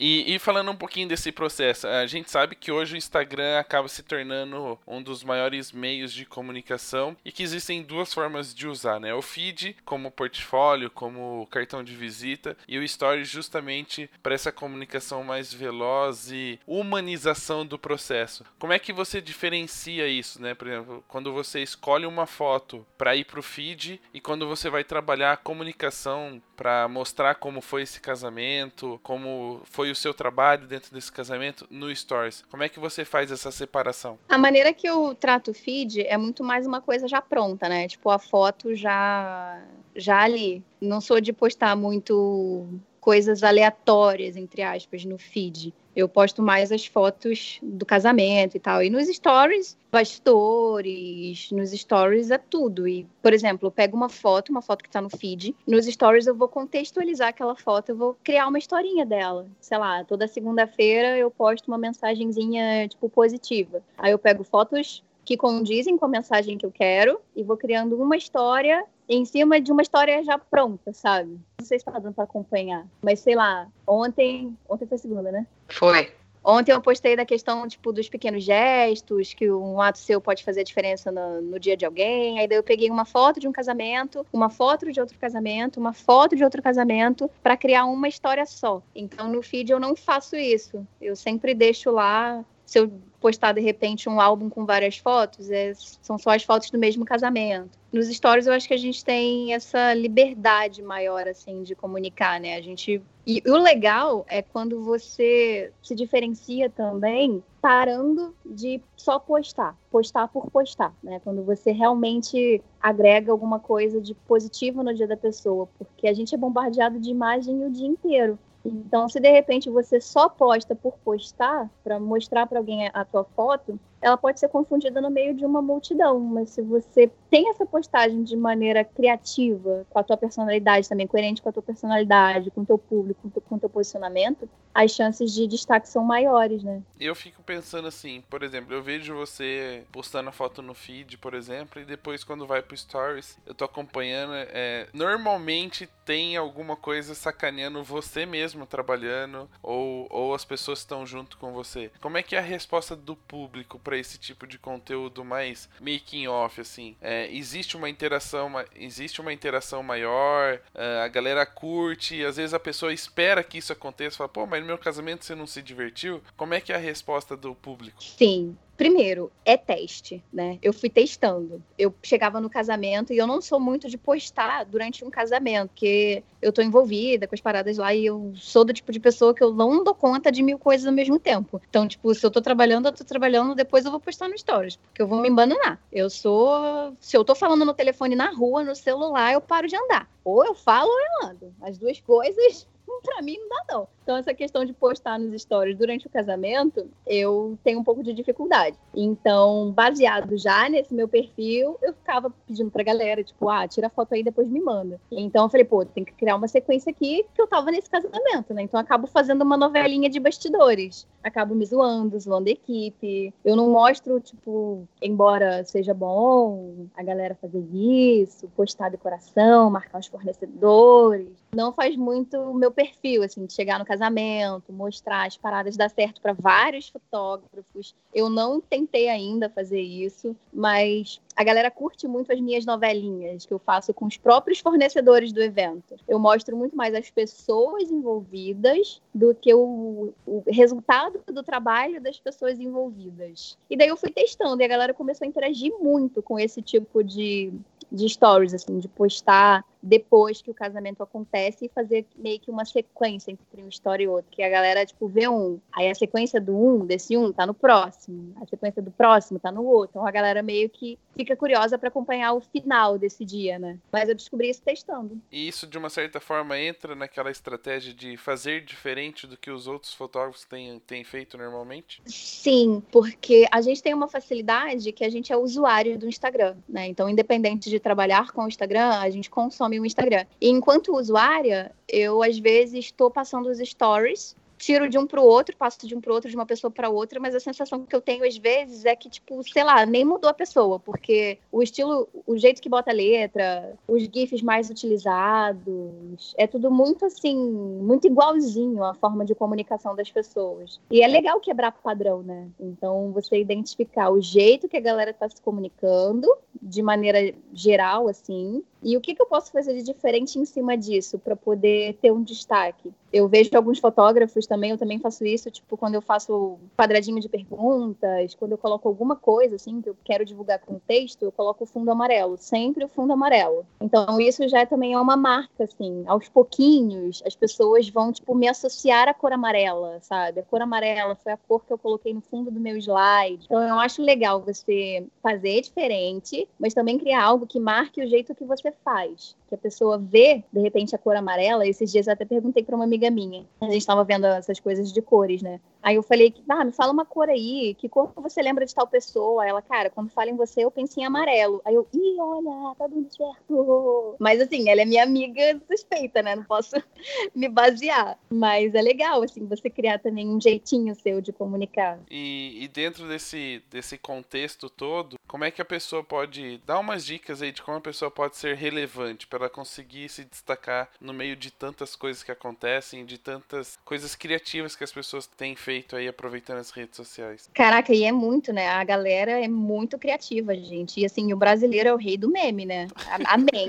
E, e, falando um pouquinho desse processo, a gente sabe que hoje o Instagram acaba se tornando um dos maiores meios de comunicação e que existem duas formas de usar, né? O feed como portfólio, como cartão de visita e o story justamente para essa comunicação mais veloz e humanização do processo. Como é que você diferencia isso, né? Por exemplo, quando você escolhe uma foto para ir para o feed e quando você vai trabalhar a comunicação para mostrar como foi esse casamento, como foi o seu trabalho dentro desse casamento no Stories. Como é que você faz essa separação? A maneira que eu trato o feed é muito mais uma coisa já pronta, né? Tipo, a foto já, já ali. Não sou de postar muito coisas aleatórias, entre aspas, no feed. Eu posto mais as fotos do casamento e tal. E nos stories, bastidores, nos stories é tudo. E, por exemplo, eu pego uma foto, uma foto que tá no feed, nos stories eu vou contextualizar aquela foto, eu vou criar uma historinha dela. Sei lá, toda segunda-feira eu posto uma mensagenzinha, tipo, positiva. Aí eu pego fotos que condizem com a mensagem que eu quero e vou criando uma história em cima de uma história já pronta, sabe? Não sei se tá dando pra acompanhar, mas sei lá, ontem, ontem foi segunda, né? Foi. Ontem eu postei da questão, tipo, dos pequenos gestos, que um ato seu pode fazer a diferença no, no, dia de alguém. Aí daí eu peguei uma foto de um casamento, uma foto de outro casamento, uma foto de outro casamento, para criar uma história só. Então no feed eu não faço isso. Eu sempre deixo lá se eu postar de repente um álbum com várias fotos, é, são só as fotos do mesmo casamento. Nos stories eu acho que a gente tem essa liberdade maior assim de comunicar, né? A gente e o legal é quando você se diferencia também parando de só postar, postar por postar, né? Quando você realmente agrega alguma coisa de positivo no dia da pessoa, porque a gente é bombardeado de imagem o dia inteiro. Então, se de repente você só posta por postar, para mostrar para alguém a tua foto, ela pode ser confundida no meio de uma multidão, mas se você tem essa postagem de maneira criativa, com a tua personalidade também, coerente com a tua personalidade, com o teu público, com o teu posicionamento, as chances de destaque são maiores, né? Eu fico pensando assim, por exemplo, eu vejo você postando a foto no feed, por exemplo, e depois quando vai pro Stories, eu tô acompanhando, é, normalmente tem alguma coisa sacaneando você mesmo trabalhando, ou, ou as pessoas estão junto com você. Como é que é a resposta do público para esse tipo de conteúdo mais making off assim. É, existe uma interação, existe uma interação maior, é, a galera curte, às vezes a pessoa espera que isso aconteça, fala, pô, mas no meu casamento você não se divertiu? Como é que é a resposta do público? Sim, Primeiro, é teste, né? Eu fui testando. Eu chegava no casamento e eu não sou muito de postar durante um casamento, porque eu tô envolvida com as paradas lá e eu sou do tipo de pessoa que eu não dou conta de mil coisas ao mesmo tempo. Então, tipo, se eu tô trabalhando, eu tô trabalhando, depois eu vou postar no stories, porque eu vou me embananar. Eu sou. Se eu tô falando no telefone na rua, no celular, eu paro de andar. Ou eu falo ou eu ando. As duas coisas para mim não dá não. Então essa questão de postar nos stories durante o casamento, eu tenho um pouco de dificuldade. Então, baseado já nesse meu perfil, eu ficava pedindo pra galera, tipo, ah, tira a foto aí depois me manda. Então eu falei, pô, tem que criar uma sequência aqui que eu tava nesse casamento, né? Então eu acabo fazendo uma novelinha de bastidores. Acabo me zoando, zoando a equipe. Eu não mostro, tipo, embora seja bom a galera fazer isso, postar decoração, marcar os fornecedores. Não faz muito o meu perfil assim, de chegar no casamento, mostrar as paradas, dar certo para vários fotógrafos. Eu não tentei ainda fazer isso, mas a galera curte muito as minhas novelinhas que eu faço com os próprios fornecedores do evento. Eu mostro muito mais as pessoas envolvidas do que o, o resultado do trabalho das pessoas envolvidas. E daí eu fui testando e a galera começou a interagir muito com esse tipo de, de stories, assim, de postar depois que o casamento acontece e fazer meio que uma sequência entre um story e outro. Que a galera, tipo, vê um, aí a sequência do um, desse um, tá no próximo. A sequência do próximo tá no outro. Então a galera meio que fica curiosa para acompanhar o final desse dia, né? Mas eu descobri isso testando. E isso, de uma certa forma, entra naquela estratégia de fazer diferente do que os outros fotógrafos têm, têm feito normalmente? Sim, porque a gente tem uma facilidade que a gente é usuário do Instagram, né? Então, independente de trabalhar com o Instagram, a gente consome o Instagram. E enquanto usuária, eu às vezes estou passando os stories tiro de um para o outro, passo de um para o outro, de uma pessoa para outra, mas a sensação que eu tenho às vezes é que, tipo, sei lá, nem mudou a pessoa, porque o estilo, o jeito que bota a letra, os GIFs mais utilizados, é tudo muito assim, muito igualzinho a forma de comunicação das pessoas. E é legal quebrar padrão, né? Então, você identificar o jeito que a galera está se comunicando, de maneira geral, assim, e o que, que eu posso fazer de diferente em cima disso para poder ter um destaque? Eu vejo alguns fotógrafos também, eu também faço isso, tipo, quando eu faço quadradinho de perguntas, quando eu coloco alguma coisa, assim, que eu quero divulgar com texto, eu coloco o fundo amarelo, sempre o fundo amarelo. Então, isso já também é uma marca, assim, aos pouquinhos, as pessoas vão, tipo, me associar à cor amarela, sabe? A cor amarela foi a cor que eu coloquei no fundo do meu slide. Então, eu acho legal você fazer diferente, mas também criar algo que marque o jeito que você faz que a pessoa vê, de repente, a cor amarela. Esses dias eu até perguntei para uma amiga minha. A gente estava vendo essas coisas de cores, né? Aí eu falei, ah, me fala uma cor aí, que cor você lembra de tal pessoa? Ela, cara, quando fala em você, eu penso em amarelo. Aí eu, ih, olha, tá dando certo. Mas assim, ela é minha amiga suspeita, né? Não posso me basear. Mas é legal, assim, você criar também um jeitinho seu de comunicar. E, e dentro desse, desse contexto todo, como é que a pessoa pode dar umas dicas aí de como a pessoa pode ser relevante para conseguir se destacar no meio de tantas coisas que acontecem, de tantas coisas criativas que as pessoas têm feito aí aproveitando as redes sociais. Caraca, e é muito, né? A galera é muito criativa, gente. E assim, o brasileiro é o rei do meme, né? Amém.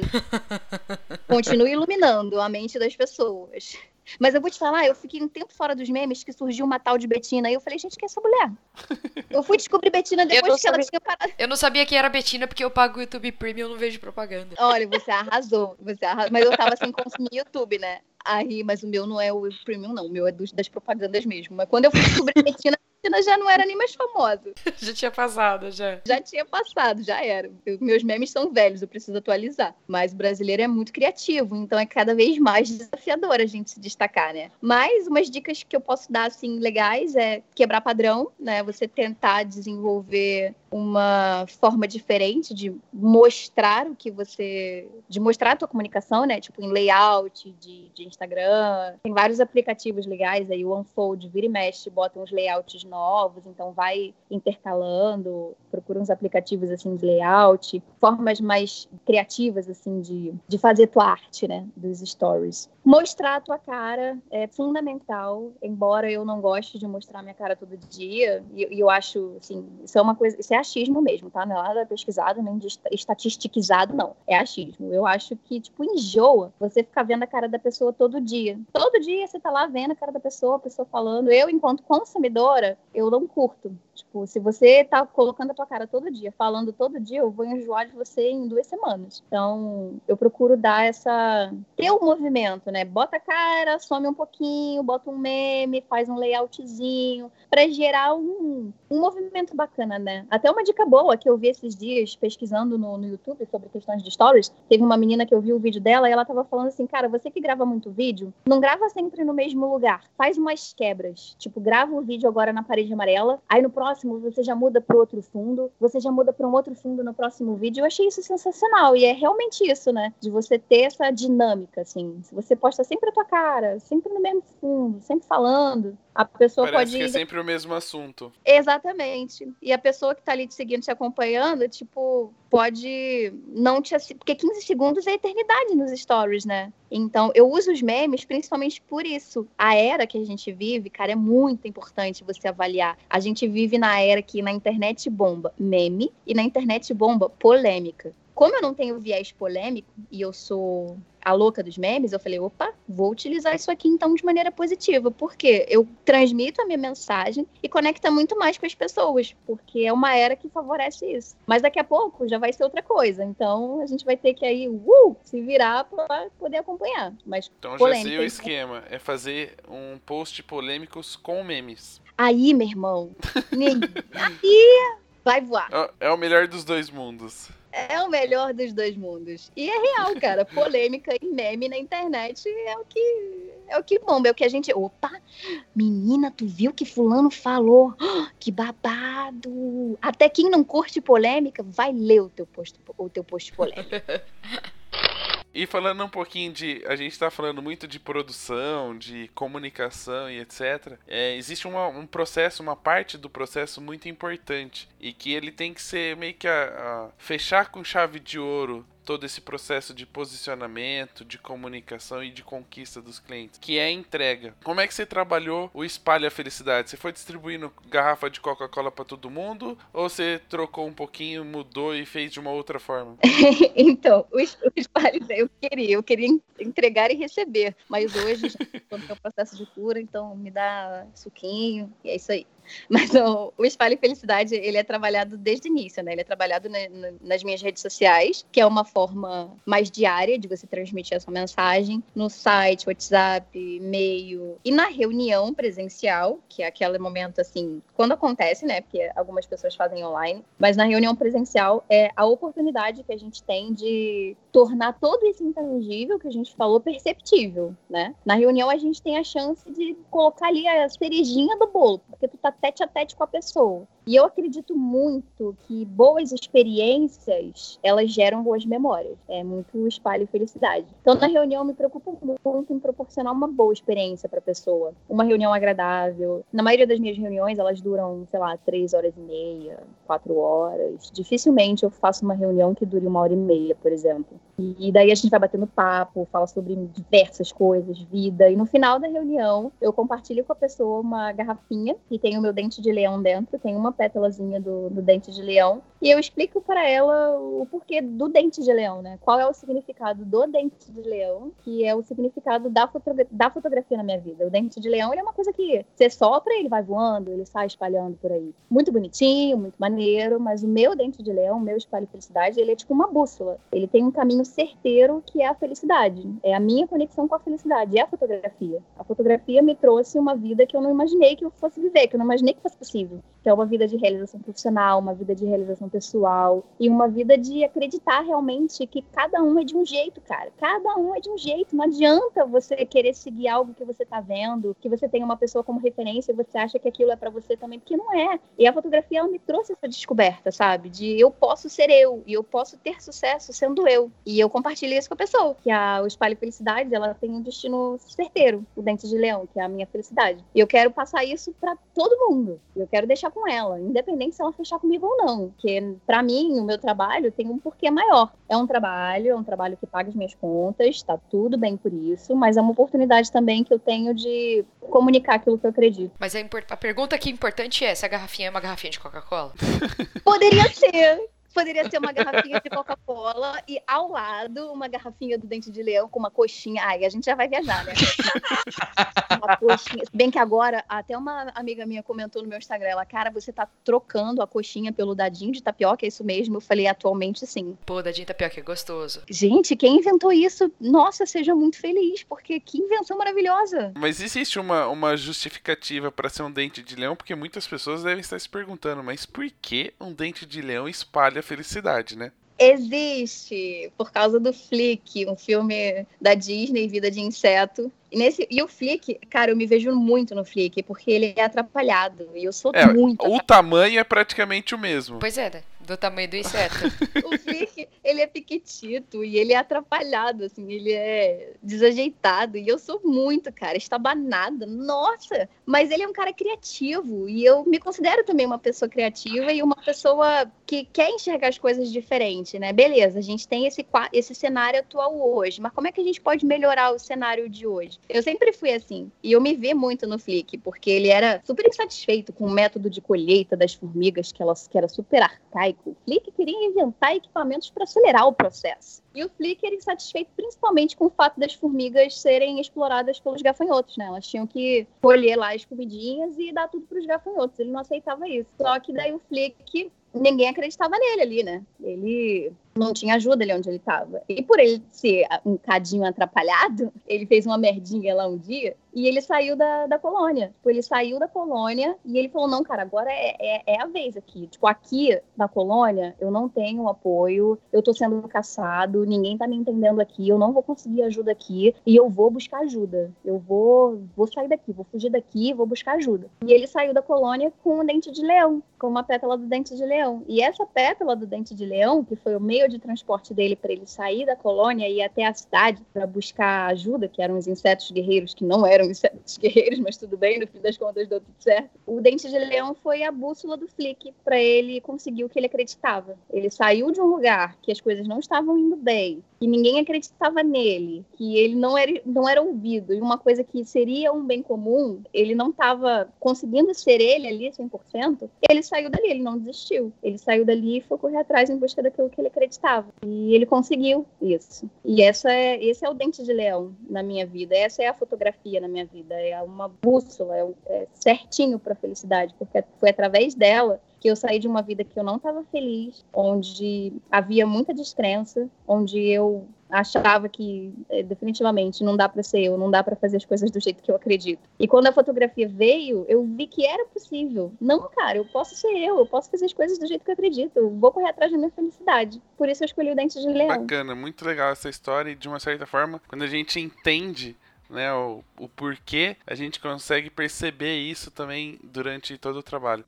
Continue iluminando a mente das pessoas. Mas eu vou te falar, eu fiquei um tempo fora dos memes que surgiu uma tal de Betina. E eu falei, gente, quem é essa mulher? Eu fui descobrir Betina depois que sabia... ela tinha parado. Eu não sabia que era Betina porque eu pago o YouTube Premium e não vejo propaganda. Olha, você arrasou. Você arrasou. Mas eu tava sem consumir YouTube, né? Aí, mas o meu não é o Premium, não. O meu é dos, das propagandas mesmo. Mas quando eu fui descobrir Betina, Cristina já não era nem mais famosa. já tinha passado, já. Já tinha passado, já era. Eu, meus memes são velhos, eu preciso atualizar. Mas o brasileiro é muito criativo, então é cada vez mais desafiador a gente se destacar, né? Mas umas dicas que eu posso dar, assim, legais é quebrar padrão, né? Você tentar desenvolver uma forma diferente de mostrar o que você. de mostrar a tua comunicação, né? Tipo, em layout de, de Instagram. Tem vários aplicativos legais aí, o Unfold, vira e mexe, bota uns layouts novos, então vai intercalando, procura uns aplicativos assim de layout, formas mais criativas assim de, de fazer tua arte, né, dos stories. Mostrar a tua cara é fundamental, embora eu não goste de mostrar minha cara todo dia, e, e eu acho, assim, isso é uma coisa, isso é achismo mesmo, tá? Não é nada pesquisado, nem estatisticizado, não. É achismo. Eu acho que, tipo, enjoa você ficar vendo a cara da pessoa todo dia. Todo dia você tá lá vendo a cara da pessoa, a pessoa falando. Eu, enquanto consumidora, eu não curto. Tipo, se você tá colocando a tua cara todo dia, falando todo dia, eu vou enjoar de você em duas semanas. Então, eu procuro dar essa. ter um movimento, né? Bota a cara, some um pouquinho, bota um meme, faz um layoutzinho, para gerar um, um movimento bacana, né? Até uma dica boa que eu vi esses dias pesquisando no, no YouTube sobre questões de stories. Teve uma menina que eu vi o vídeo dela e ela tava falando assim, cara, você que grava muito vídeo, não grava sempre no mesmo lugar. Faz umas quebras. Tipo, grava o vídeo agora na parede amarela, aí no próximo você já muda para outro fundo, você já muda para um outro fundo no próximo vídeo. Eu achei isso sensacional e é realmente isso, né? De você ter essa dinâmica, assim. Você posta sempre a tua cara, sempre no mesmo fundo, sempre falando, A pessoa Parece pode. que é sempre o mesmo assunto. Exatamente. E a pessoa que tá ali te seguindo, te acompanhando, tipo, pode não te assistir. Porque 15 segundos é eternidade nos stories, né? Então, eu uso os memes principalmente por isso. A era que a gente vive, cara, é muito importante você avaliar. A gente vive na era que na internet bomba meme e na internet bomba polêmica. Como eu não tenho viés polêmico e eu sou a louca dos memes, eu falei, opa, vou utilizar isso aqui então de maneira positiva, porque eu transmito a minha mensagem e conecta muito mais com as pessoas, porque é uma era que favorece isso. Mas daqui a pouco já vai ser outra coisa, então a gente vai ter que aí, uh, se virar para poder acompanhar. Mas Então já polêmica, sei o esquema. É fazer um post polêmicos com memes. Aí, meu irmão, aí vai voar. É- É o melhor dos dois mundos. É o melhor dos dois mundos. E é real, cara. Polêmica e meme na internet é o que é o que bomba, é o que a gente. Opa! Menina, tu viu que fulano falou? Que babado! Até quem não curte polêmica vai ler o teu post, o teu post polêmico. E falando um pouquinho de. A gente tá falando muito de produção, de comunicação e etc. É, existe uma- um processo, uma parte do processo muito importante. E que ele tem que ser meio que a, a- fechar com chave de ouro todo esse processo de posicionamento, de comunicação e de conquista dos clientes, que é a entrega. Como é que você trabalhou o Espalha Felicidade? Você foi distribuindo garrafa de Coca-Cola pra todo mundo ou você trocou um pouquinho, mudou e fez de uma outra forma? então, o es- o espalho eu queria, eu queria en- entregar e receber. Mas hoje estou no processo de cura, então me dá suquinho, e é isso aí. Mas o, o Espalho Felicidade, ele é trabalhado desde o início, né? Ele é trabalhado na- na- nas minhas redes sociais, que é uma forma mais diária de você transmitir a sua mensagem, no site, WhatsApp, e-mail, e na reunião presencial, que é aquele momento, assim, quando acontece, né? Porque algumas pessoas fazem online, mas na reunião presencial é a oportunidade que a gente tem de tornar todo esse intangível que a gente falou perceptível, né? Na reunião a gente tem a chance de colocar ali a cerejinha do bolo, porque tu tá tete a tete com a pessoa. E eu acredito muito que boas experiências, elas geram boas memórias. É muito espalho felicidade. Então, na reunião, eu me preocupo muito em proporcionar uma boa experiência para a pessoa. Uma reunião agradável. Na maioria das minhas reuniões, elas duram, sei lá, três horas e meia, quatro horas. Dificilmente eu faço uma reunião que dure uma hora e meia, por exemplo. E daí a gente vai batendo papo, fala sobre diversas coisas, vida. E no final da reunião, eu compartilho com a pessoa uma garrafinha que tem o meu dente de leão dentro, tem uma pétalazinha do, do dente de leão. E eu explico para ela o porquê do dente de leão, né? Qual é o significado do dente de leão, que é o significado da, fotogra da fotografia na minha vida. O dente de leão é uma coisa que você sopra, ele vai voando, ele sai espalhando por aí. Muito bonitinho, muito maneiro, mas o meu dente de leão, o meu espalho de felicidade, ele é tipo uma bússola. Ele tem um caminho certeiro que é a felicidade. É a minha conexão com a felicidade, é a fotografia. A fotografia me trouxe uma vida que eu não imaginei que eu fosse viver, que eu não imaginei que fosse possível. Que é uma vida de realização profissional, uma vida de realização pessoal e uma vida de acreditar realmente que cada um é de um jeito, cara. Cada um é de um jeito. Não adianta você querer seguir algo que você tá vendo, que você tem uma pessoa como referência e você acha que aquilo é para você também, porque não é. E a fotografia ela me trouxe essa descoberta, sabe? De eu posso ser eu e eu posso ter sucesso sendo eu. E eu compartilho isso com a pessoa, que a, o Espalho Felicidade, ela tem um destino certeiro, o Dente de Leão, que é a minha felicidade. E eu quero passar isso para todo mundo. Eu quero deixar com ela, independente se ela fechar comigo ou não. Porque, para mim, o meu trabalho tem um porquê maior. É um trabalho, é um trabalho que paga as minhas contas, tá tudo bem por isso, mas é uma oportunidade também que eu tenho de comunicar aquilo que eu acredito. Mas a, impor- a pergunta aqui importante é: se a garrafinha é uma garrafinha de Coca-Cola? Poderia ser. Poderia ser uma garrafinha de Coca-Cola e ao lado uma garrafinha do dente de leão com uma coxinha. Ai, a gente já vai viajar, né? uma coxinha. Se Bem que agora, até uma amiga minha comentou no meu Instagram, ela, cara, você tá trocando a coxinha pelo dadinho de tapioca, é isso mesmo? Eu falei, atualmente sim. Pô, dadinho tapioca é gostoso. Gente, quem inventou isso? Nossa, seja muito feliz, porque que invenção maravilhosa. Mas existe uma, uma justificativa para ser um dente de leão, porque muitas pessoas devem estar se perguntando, mas por que um dente de leão espalha felicidade, né? Existe, por causa do Flick, um filme da Disney, Vida de Inseto. E, nesse, e o Flick, cara, eu me vejo muito no Flick, porque ele é atrapalhado. E eu sou É, muito. o tamanho é praticamente o mesmo. Pois é, né? Do tamanho do inseto. o Flick, ele é piquitito e ele é atrapalhado, assim, ele é desajeitado. E eu sou muito, cara, estabanada. Nossa! Mas ele é um cara criativo e eu me considero também uma pessoa criativa e uma pessoa que quer enxergar as coisas diferente, né? Beleza, a gente tem esse, esse cenário atual hoje, mas como é que a gente pode melhorar o cenário de hoje? Eu sempre fui assim, e eu me vi muito no Flick, porque ele era super insatisfeito com o método de colheita das formigas, que, elas, que era super arcaico. O Flick queria inventar equipamentos para acelerar o processo. E o Flick era insatisfeito principalmente com o fato das formigas serem exploradas pelos gafanhotos, né? Elas tinham que colher lá as comidinhas e dar tudo para os gafanhotos. Ele não aceitava isso. Só que daí o Flick ninguém acreditava nele ali, né? Ele não tinha ajuda ali onde ele estava. E por ele ser um cadinho atrapalhado, ele fez uma merdinha lá um dia e ele saiu da, da colônia. Tipo, ele saiu da colônia e ele falou: não, cara, agora é, é, é, a vez aqui. Tipo, aqui na colônia eu não tenho apoio, eu tô sendo caçado, ninguém tá me entendendo aqui, eu não vou conseguir ajuda aqui e eu vou buscar ajuda. Eu vou, vou sair daqui, vou fugir daqui, vou buscar ajuda. E ele saiu da colônia com um dente de leão, com uma pétala do dente de leão. E essa pétala do dente de leão, que foi o meio de transporte dele para ele sair da colônia e ir até a cidade para buscar ajuda, que eram os insetos guerreiros, que não eram insetos guerreiros, mas tudo bem, no fim das contas deu tudo certo. O dente de leão foi a bússola do Flick para ele conseguir o que ele acreditava. Ele saiu de um lugar que as coisas não estavam indo bem, que ninguém acreditava nele, que ele não era, não era ouvido, e uma coisa que seria um bem comum, ele não estava conseguindo ser ele ali 100%, ele saiu dali, ele não desistiu. Ele saiu dali e foi correr atrás em busca daquilo que ele acreditava. E ele conseguiu isso. E essa é, esse é o dente de leão na minha vida, essa é a fotografia na minha vida, é uma bússola, é, é certinho para a felicidade, porque foi através dela que eu saí de uma vida que eu não estava feliz, onde havia muita descrença, onde eu achava que é, definitivamente não dá para ser eu, não dá para fazer as coisas do jeito que eu acredito. E quando a fotografia veio, eu vi que era possível. Não, cara, eu posso ser eu, eu posso fazer as coisas do jeito que eu acredito, eu vou correr atrás da minha felicidade. Por isso eu escolhi o Dente de Leão. Bacana, muito legal essa história e de uma certa forma, quando a gente entende né, o, o porquê, a gente consegue perceber isso também durante todo o trabalho.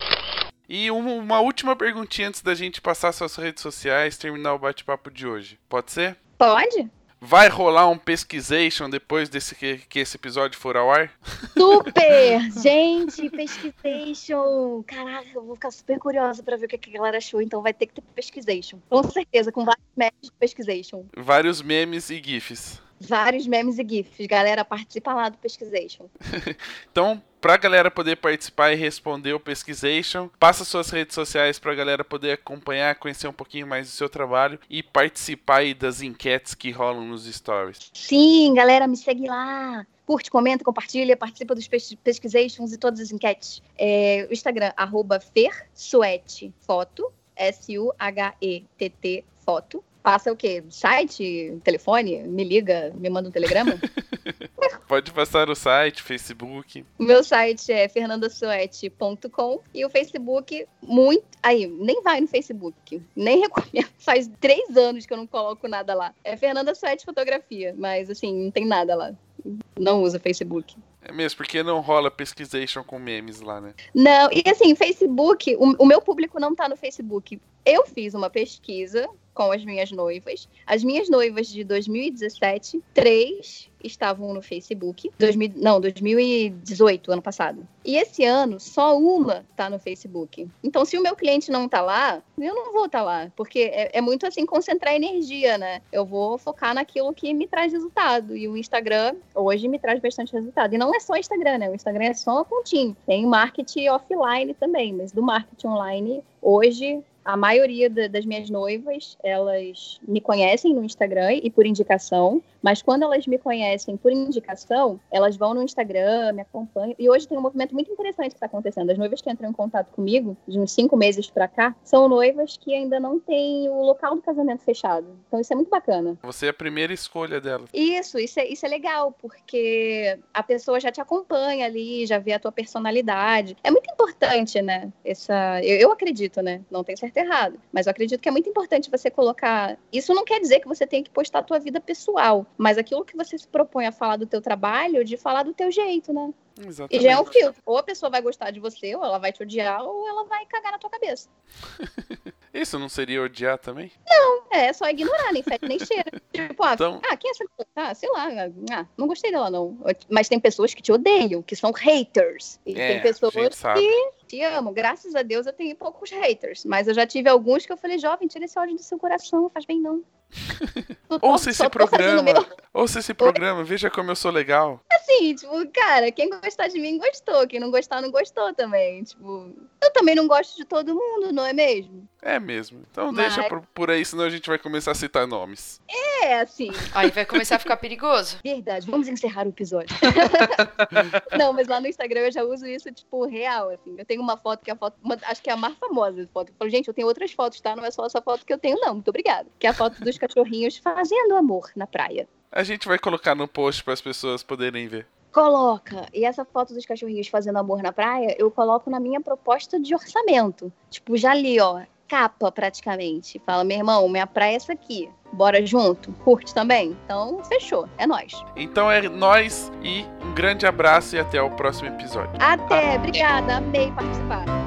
E uma, uma última perguntinha antes da gente passar suas redes sociais, terminar o bate-papo de hoje. Pode ser? Pode. Vai rolar um pesquisation depois desse que, que esse episódio for ao ar? Super! Gente, pesquisation! Caraca, eu vou ficar super curiosa para ver o que a galera achou, então vai ter que ter pesquisation. Com certeza, com vários memes de pesquisation. Vários memes e GIFs. Vários memes e GIFs. Galera, participa lá do pesquisation. então, pra galera poder participar e responder o Pesquisation, passa suas redes sociais pra galera poder acompanhar, conhecer um pouquinho mais do seu trabalho e participar aí das enquetes que rolam nos stories. Sim, galera, me segue lá. Curte, comenta, compartilha, participa dos pesquisations e todas as enquetes. É, o Instagram, arroba S-U-H-E-T-T, foto. Passa o quê? Site? Telefone? Me liga? Me manda um telegrama? Pode passar o site, Facebook. O meu site é fernandasuete.com e o Facebook, muito. Aí, nem vai no Facebook. Nem recomendo. Faz três anos que eu não coloco nada lá. É Fernanda Suete Fotografia, mas assim, não tem nada lá. Não usa Facebook. É mesmo, porque não rola pesquisation com memes lá, né? Não, e assim, Facebook, o, o meu público não tá no Facebook. Eu fiz uma pesquisa com as minhas noivas. As minhas noivas de 2017, três estavam no Facebook. 2000, não, 2018, ano passado. E esse ano, só uma tá no Facebook. Então, se o meu cliente não tá lá, eu não vou estar tá lá. Porque é, é, muito assim, concentrar energia, né? Eu vou focar naquilo que me traz resultado. E o Instagram, hoje, me traz bastante resultado. E não é só Instagram, né? O Instagram é só um pontinho. Tem marketing offline também, mas do marketing online, hoje, a maioria da, das minhas noivas, elas me conhecem no Instagram e por indicação, mas quando elas me conhecem por indicação, elas vão no Instagram, me acompanham. E hoje tem um movimento muito interessante que está acontecendo. As noivas que entram em contato comigo, de uns cinco meses para cá, são noivas que ainda não têm o local do casamento fechado. Então isso é muito bacana. Você é a primeira escolha dela. Isso, isso é, isso é legal, porque a pessoa já te acompanha ali, já vê a tua personalidade. É muito importante, né? Essa, eu, eu acredito, né? Não tenho certeza certo errado. Mas eu acredito que é muito importante você colocar. Isso não quer dizer que você tem que postar a tua vida pessoal, mas aquilo que você se propõe a falar do teu trabalho, de falar do teu jeito, né? Exatamente. E já é um filtro. Ou a pessoa vai gostar de você, ou ela vai te odiar, ou ela vai cagar na tua cabeça. Isso não seria odiar também? É, é só ignorar, nem fede nem cheira. Tipo, ah, Então- ah, quem é essa pessoa? Ah, sei lá, ah, não gostei dela, não. Mas tem pessoas que te odeiam, que são haters. E É, tem pessoas que te amam. Graças a Deus eu tenho poucos haters. Mas eu já tive alguns que eu falei, jovem, tira esse ódio do seu coração, não faz bem não. Ouça esse programa. Ouça esse programa, veja como eu sou legal. Assim, tipo, cara, quem gostar de mim gostou, quem não gostar não gostou também. Tipo, eu também não gosto de todo mundo, não é mesmo? É mesmo. Então Mas- deixa por, por aí, senão a gente vai começar a citar nomes. É, assim, Aí vai começar a ficar perigoso. verdade. Vamos encerrar o episódio. não, mas lá no Instagram eu já uso isso, tipo, real, assim. Eu tenho uma foto que é a foto, uma- acho que é a mais famosa foto. Eu falo, gente, eu tenho outras fotos, tá? Não é só essa foto que eu tenho, não. Muito obrigada. Que é a foto dos cachorrinhos fazendo amor na praia. A gente vai colocar no post para as pessoas poderem ver. Coloca. E essa foto dos cachorrinhos fazendo amor na praia, eu coloco na minha proposta de orçamento. Tipo, já li, ó, capa praticamente. Fala, meu irmão, minha praia é essa aqui. Bora junto? Curte também? Então, fechou. É nóis. Então é nós e um grande abraço e até o próximo episódio. Até, obrigada, amei participar.